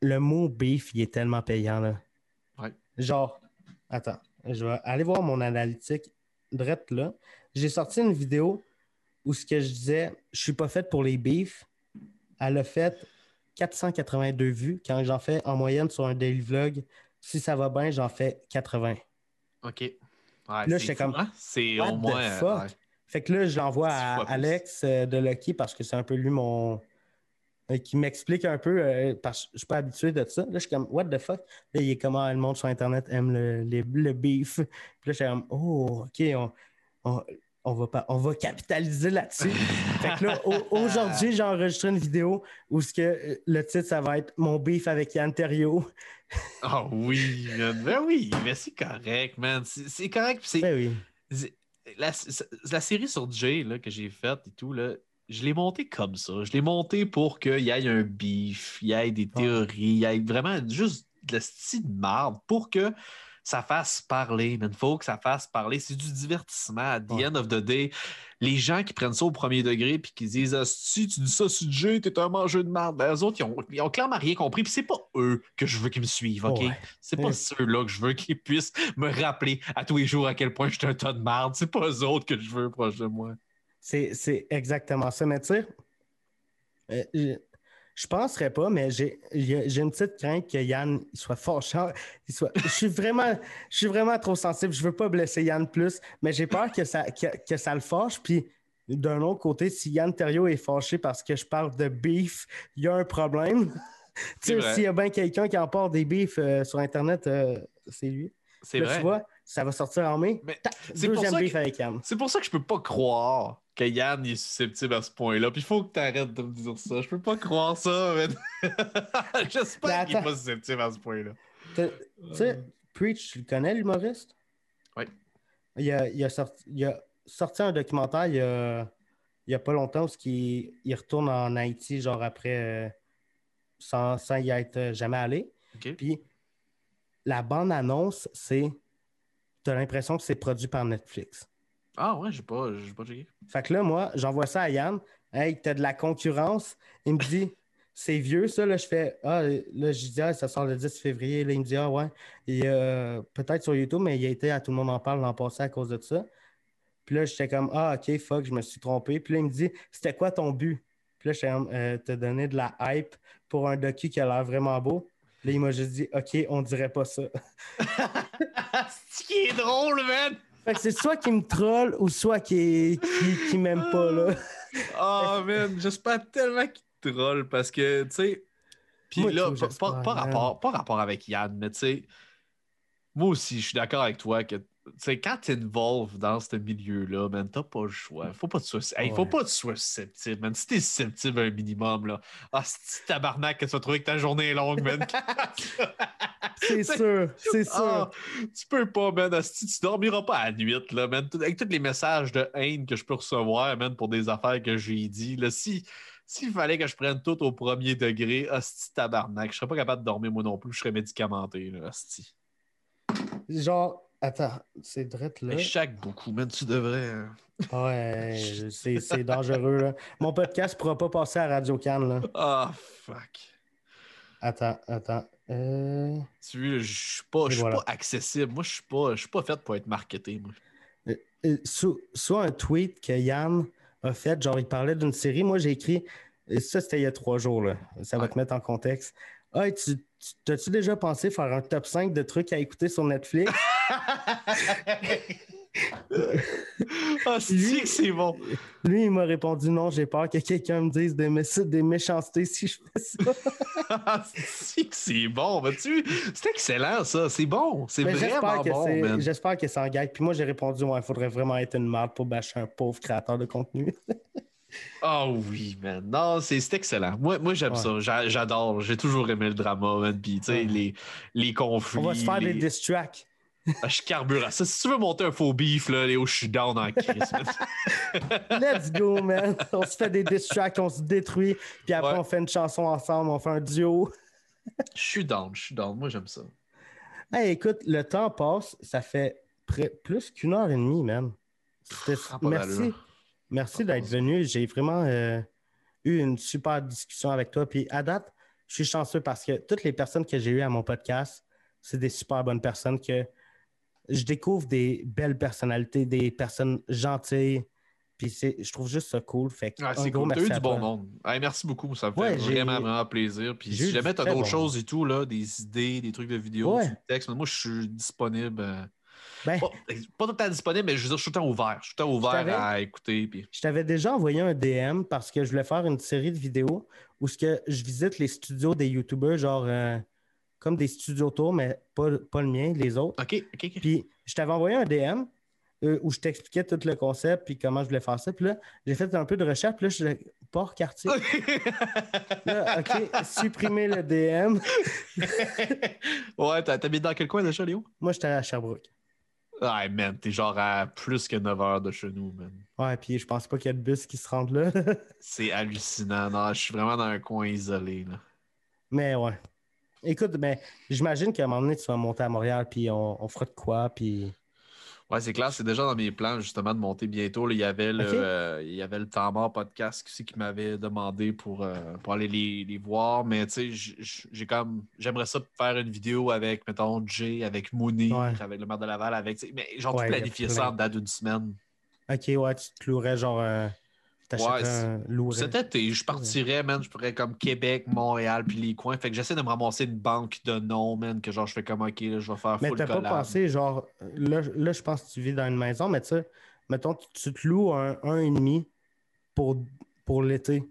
le mot beef, il est tellement payant. Là. Ouais. Genre, attends, je vais aller voir mon analytique drette là. J'ai sorti une vidéo où ce que je disais, je suis pas faite pour les beefs. Elle a fait 482 vues quand j'en fais en moyenne sur un daily vlog. Si ça va bien, j'en fais 80. OK. Ouais, Là, c'est j'étais comme, hein? C'est What au the moins. euh, fuck? ouais. Fait que là, je l'envoie à. Alex euh, de Lucky parce que c'est un peu lui mon. euh, qui m'explique un peu euh, parce que je suis pas habitué de ça. Là, je suis comme, what the fuck? Là, il est comment le monde sur Internet aime le, le beef. Puis là, je suis comme, oh, OK, on, on, on va, pas, on va capitaliser là-dessus. fait que là, au- aujourd'hui, j'ai enregistré une vidéo où ce que, euh, le titre, ça va être Mon beef avec Yann Terriot. Ah oui. Ben oui, mais c'est correct, man. C'est correct. c'est- Ben oui. c'est- La, série sur Jay là, que j'ai faite et tout, là, je l'ai montée comme ça. Je l'ai montée pour qu'il y ait un beef, il y ait des théories, il y ait vraiment juste de la style de marde pour que ça fasse parler. Mais il faut que ça fasse parler. C'est du divertissement. At the Ouais. end of the day, les gens qui prennent ça au premier degré puis qui disent Ah, si tu dis ça sur Jay, t'es un mangeur de marde. Ben, eux autres, ils ont, ils ont clairement rien compris. Puis c'est pas eux que je veux qu'ils me suivent, OK? Ouais. C'est pas Ouais. ceux-là que je veux qu'ils puissent me rappeler à tous les jours à quel point je suis un tas de marde. C'est pas eux autres que je veux proche de moi. C'est, c'est exactement ça. Mais tu sais, euh, je, je penserais pas, mais j'ai, une petite crainte que Yann il soit. Il soit, je, suis vraiment, je suis vraiment trop sensible. Je veux pas blesser Yann plus, mais j'ai peur que ça, que, que ça le fâche. Puis d'un autre côté, si Yann Terriot est fâché parce que je parle de beef, il y a un problème. Tu sais, s'il y a bien quelqu'un qui emporte des beefs euh, sur Internet, euh, c'est lui. C'est vrai. Tu vois, ça va sortir en mai. Mais c'est pour deuxième ça que- avec Yann. C'est pour ça que je peux pas croire que Yann est susceptible à ce point-là. Puis il faut que tu arrêtes de me dire ça. Je peux pas croire ça, man. J'espère Mais qu'il est pas susceptible à ce point-là. Tu sais, Preach, tu le connais, l'humoriste? Oui. Il a, il a sorti, il a sorti un documentaire il y a, il y a pas longtemps où il, il retourne en Haïti, genre après, euh, sans, sans y être jamais allé. OK. Puis la bande-annonce, c'est. Tu as l'impression que c'est produit par Netflix. Ah ouais, j'ai pas, j'ai pas checké. Fait que là, moi, j'envoie ça à Yann. Hey, t'as de la concurrence? Il me dit, c'est vieux, ça. Là, je fais, ah, là, je dis, ah, ça sort le 10 février. Là, il me dit, ah, ouais. Euh, peut-être sur YouTube, mais il a été à Tout le monde en parle l'an passé à cause de ça. Puis là, j'étais comme, ah, OK, fuck, je me suis trompé. Puis là, il me dit, c'était quoi ton but? Puis là, comme, euh, te donner de la hype pour un docu qui a l'air vraiment beau. Là, il m'a juste dit, OK, on dirait pas ça. C'est qui est drôle, man! Fait que c'est soit qu'il me troll ou soit qu'il qui, qui m'aime pas, là. Oh man, j'espère tellement qu'il te troll parce que, tu sais. Puis là, pas, pas- rapport, pas rapport avec Yann, mais tu sais, moi aussi, je suis d'accord avec toi que, sais, quand tu involves dans ce milieu-là, man, t'as pas le choix. Faut pas que tu sois, hey, faut pas que tu sois susceptible, man. Si t'es susceptible un minimum, là, ah, c'est tabarnak que tu vas trouver que ta journée est longue, man. C'est sûr, c'est sûr. Ah, tu peux pas, man. tu dormiras pas à la nuit, là, man. Avec tous les messages de haine que je peux recevoir, man, pour des affaires que j'ai dit, là, si. S'il fallait que je prenne tout au premier degré, hostie tabarnak, je serais pas capable de dormir moi non plus, je serais médicamenté, là, hostie. Genre, attends, c'est drette là. Chaque beaucoup, man, tu devrais. euh, Ouais, c'est dangereux là. Mon podcast pourra pas passer à Radio Cannes là. Ah, fuck. Attends, attends. Euh, Tu vois, je suis pas, je suis voilà. pas accessible. Moi, je suis pas, je suis pas fait pour être marketé, moi. euh, sous, sous un tweet que Yann a fait, genre il parlait d'une série. Moi j'ai écrit, ça c'était il y a trois jours là. Ça va Ouais. te mettre en contexte. Hey, tu, tu- t'as-tu déjà pensé faire un top 5 de trucs à écouter sur Netflix? C'est Lui- que c'est bon? Lui, il m'a répondu non, j'ai peur que quelqu'un me dise des, mé- des méchancetés si je fais ça. Ah, c'est que c'est bon? vois-tu? C'est excellent, ça. C'est bon. C'est vraiment bon. J'espère que c'est en gag. Puis moi, j'ai répondu ouais, il faudrait vraiment être une merde pour bâcher un pauvre créateur de contenu. Ah oui, man. Non, c'est c'est excellent. Moi, moi j'aime Ouais. ça. J'a- J'adore. J'ai toujours aimé le drama, man. Puis, tu sais, Ouais. les, les conflits. On va se faire les... des diss tracks. Ah, je carbure à ça. Si tu veux monter un faux beef, là, Léo, je suis down en crise. Let's go, man. On se fait des diss tracks, on se détruit. Puis après, Ouais. on fait une chanson ensemble, on fait un duo. Je suis down, je suis down. Moi, j'aime ça. Hey, écoute, le temps passe. Ça fait plus qu'une heure et demie, man. Merci. Merci d'être venu. J'ai vraiment euh, eu une super discussion avec toi. Puis à date, je suis chanceux parce que toutes les personnes que j'ai eues à mon podcast, c'est des super bonnes personnes que je découvre des belles personnalités, des personnes gentilles. Puis c'est, je trouve juste ça cool. Fait Ah, c'est cool. T'as eu du bon monde. Hey, merci beaucoup. Ça me fait Ouais, vraiment, vraiment plaisir. Puis si jamais du t'as d'autres bon choses et tout, là, des idées, des trucs de vidéo, Ouais. textes. Mais moi, je suis disponible. euh, Ben, Pas, pas tout le temps disponible, mais je veux dire, je suis tout le temps ouvert. Je suis tout le temps ouvert à écouter. Puis... Je t'avais déjà envoyé un DM parce que je voulais faire une série de vidéos où ce que je visite les studios des YouTubers, genre euh, comme des studios tours, mais pas, pas le mien, les autres. OK, OK, OK. Puis je t'avais envoyé un DM euh, où je t'expliquais tout le concept puis comment je voulais faire ça. Puis là, j'ai fait un peu de recherche. Puis là, je suis port quartier. Là, OK, supprimer le DM. ouais, t'as- t'habites dans quel coin déjà, Léo? Moi, j'étais à Sherbrooke. Ah, man, t'es genre à plus que 9 heures de chez nous, man. Ouais, puis je pense pas qu'il y a de bus qui se rendent là. C'est hallucinant. Non, je suis vraiment dans un coin isolé, là. mais ouais. Écoute, ben, j'imagine qu'à un moment donné, tu vas monter à Montréal, puis on, on fera de quoi, puis. Ouais, c'est clair, c'est déjà dans mes plans, justement, de monter bientôt. là. il, y avait le, Ok. euh, il y avait le temps mort podcast aussi qui m'avait demandé pour, euh, pour aller les, les voir. Mais tu sais, j'ai comme. J'aimerais ça faire une vidéo avec, mettons, Jay, avec Ouais. avec le maire de Laval, avec. tu Mais genre, Ouais, planifier plein. ça en date d'une semaine. Ok, ouais, tu te clouerais genre. Un louerais. Cet été, je partirais, man, je pourrais comme Québec, Montréal, puis les coins. Fait que j'essaie de me ramasser une banque de noms, man, que genre je fais comme OK, là, je vais faire Mais full t'as pas collab. pensé, genre, là, là, je pense que tu vis dans une maison, mais tu sais, mettons, tu, te loues un, un et demi pour, pour l'été.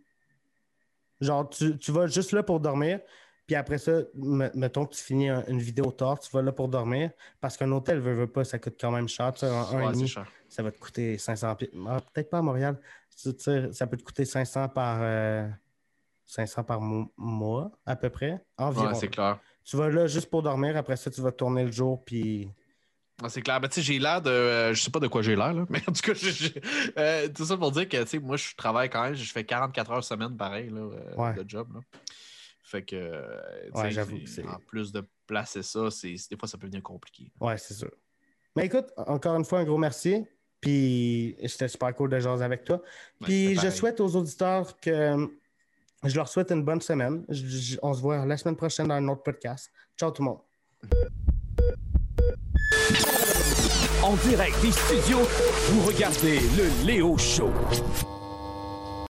Genre, tu, tu vas juste là pour dormir, puis après ça, me- mettons que tu finis un- une vidéo tard, tu vas là pour dormir, parce qu'un hôtel, veut, veut pas, ça coûte quand même cher, tu sais, un, un Ouais, cher. ça va te coûter 500 pi- ah, Peut-être pas à Montréal, tu sais, ça peut te coûter 500 par, euh, 500 par mo- mois, à peu près, environ. Ouais, c'est clair. tu vas là juste pour dormir, après ça, tu vas tourner le jour, puis... Ouais, c'est clair. Ben, tu sais, j'ai l'air de. euh, je sais pas de quoi j'ai l'air, là. Mais en tout cas, euh, tout ça pour dire que, moi, je travaille quand même. Je fais 44 heures semaine, pareil, là, euh, Ouais. de job, là. Fait que, euh, Ouais, en plus de placer ça, des fois, ça peut devenir compliqué. Ouais, c'est sûr. Mais écoute, encore une fois, un gros merci. Puis c'était super cool de jaser avec toi. Puis je pareil. souhaite aux auditeurs que je leur souhaite une bonne semaine. Je- je- on se voit la semaine prochaine dans un autre podcast. Ciao tout le monde. En direct des studios, vous regardez le Léo Show.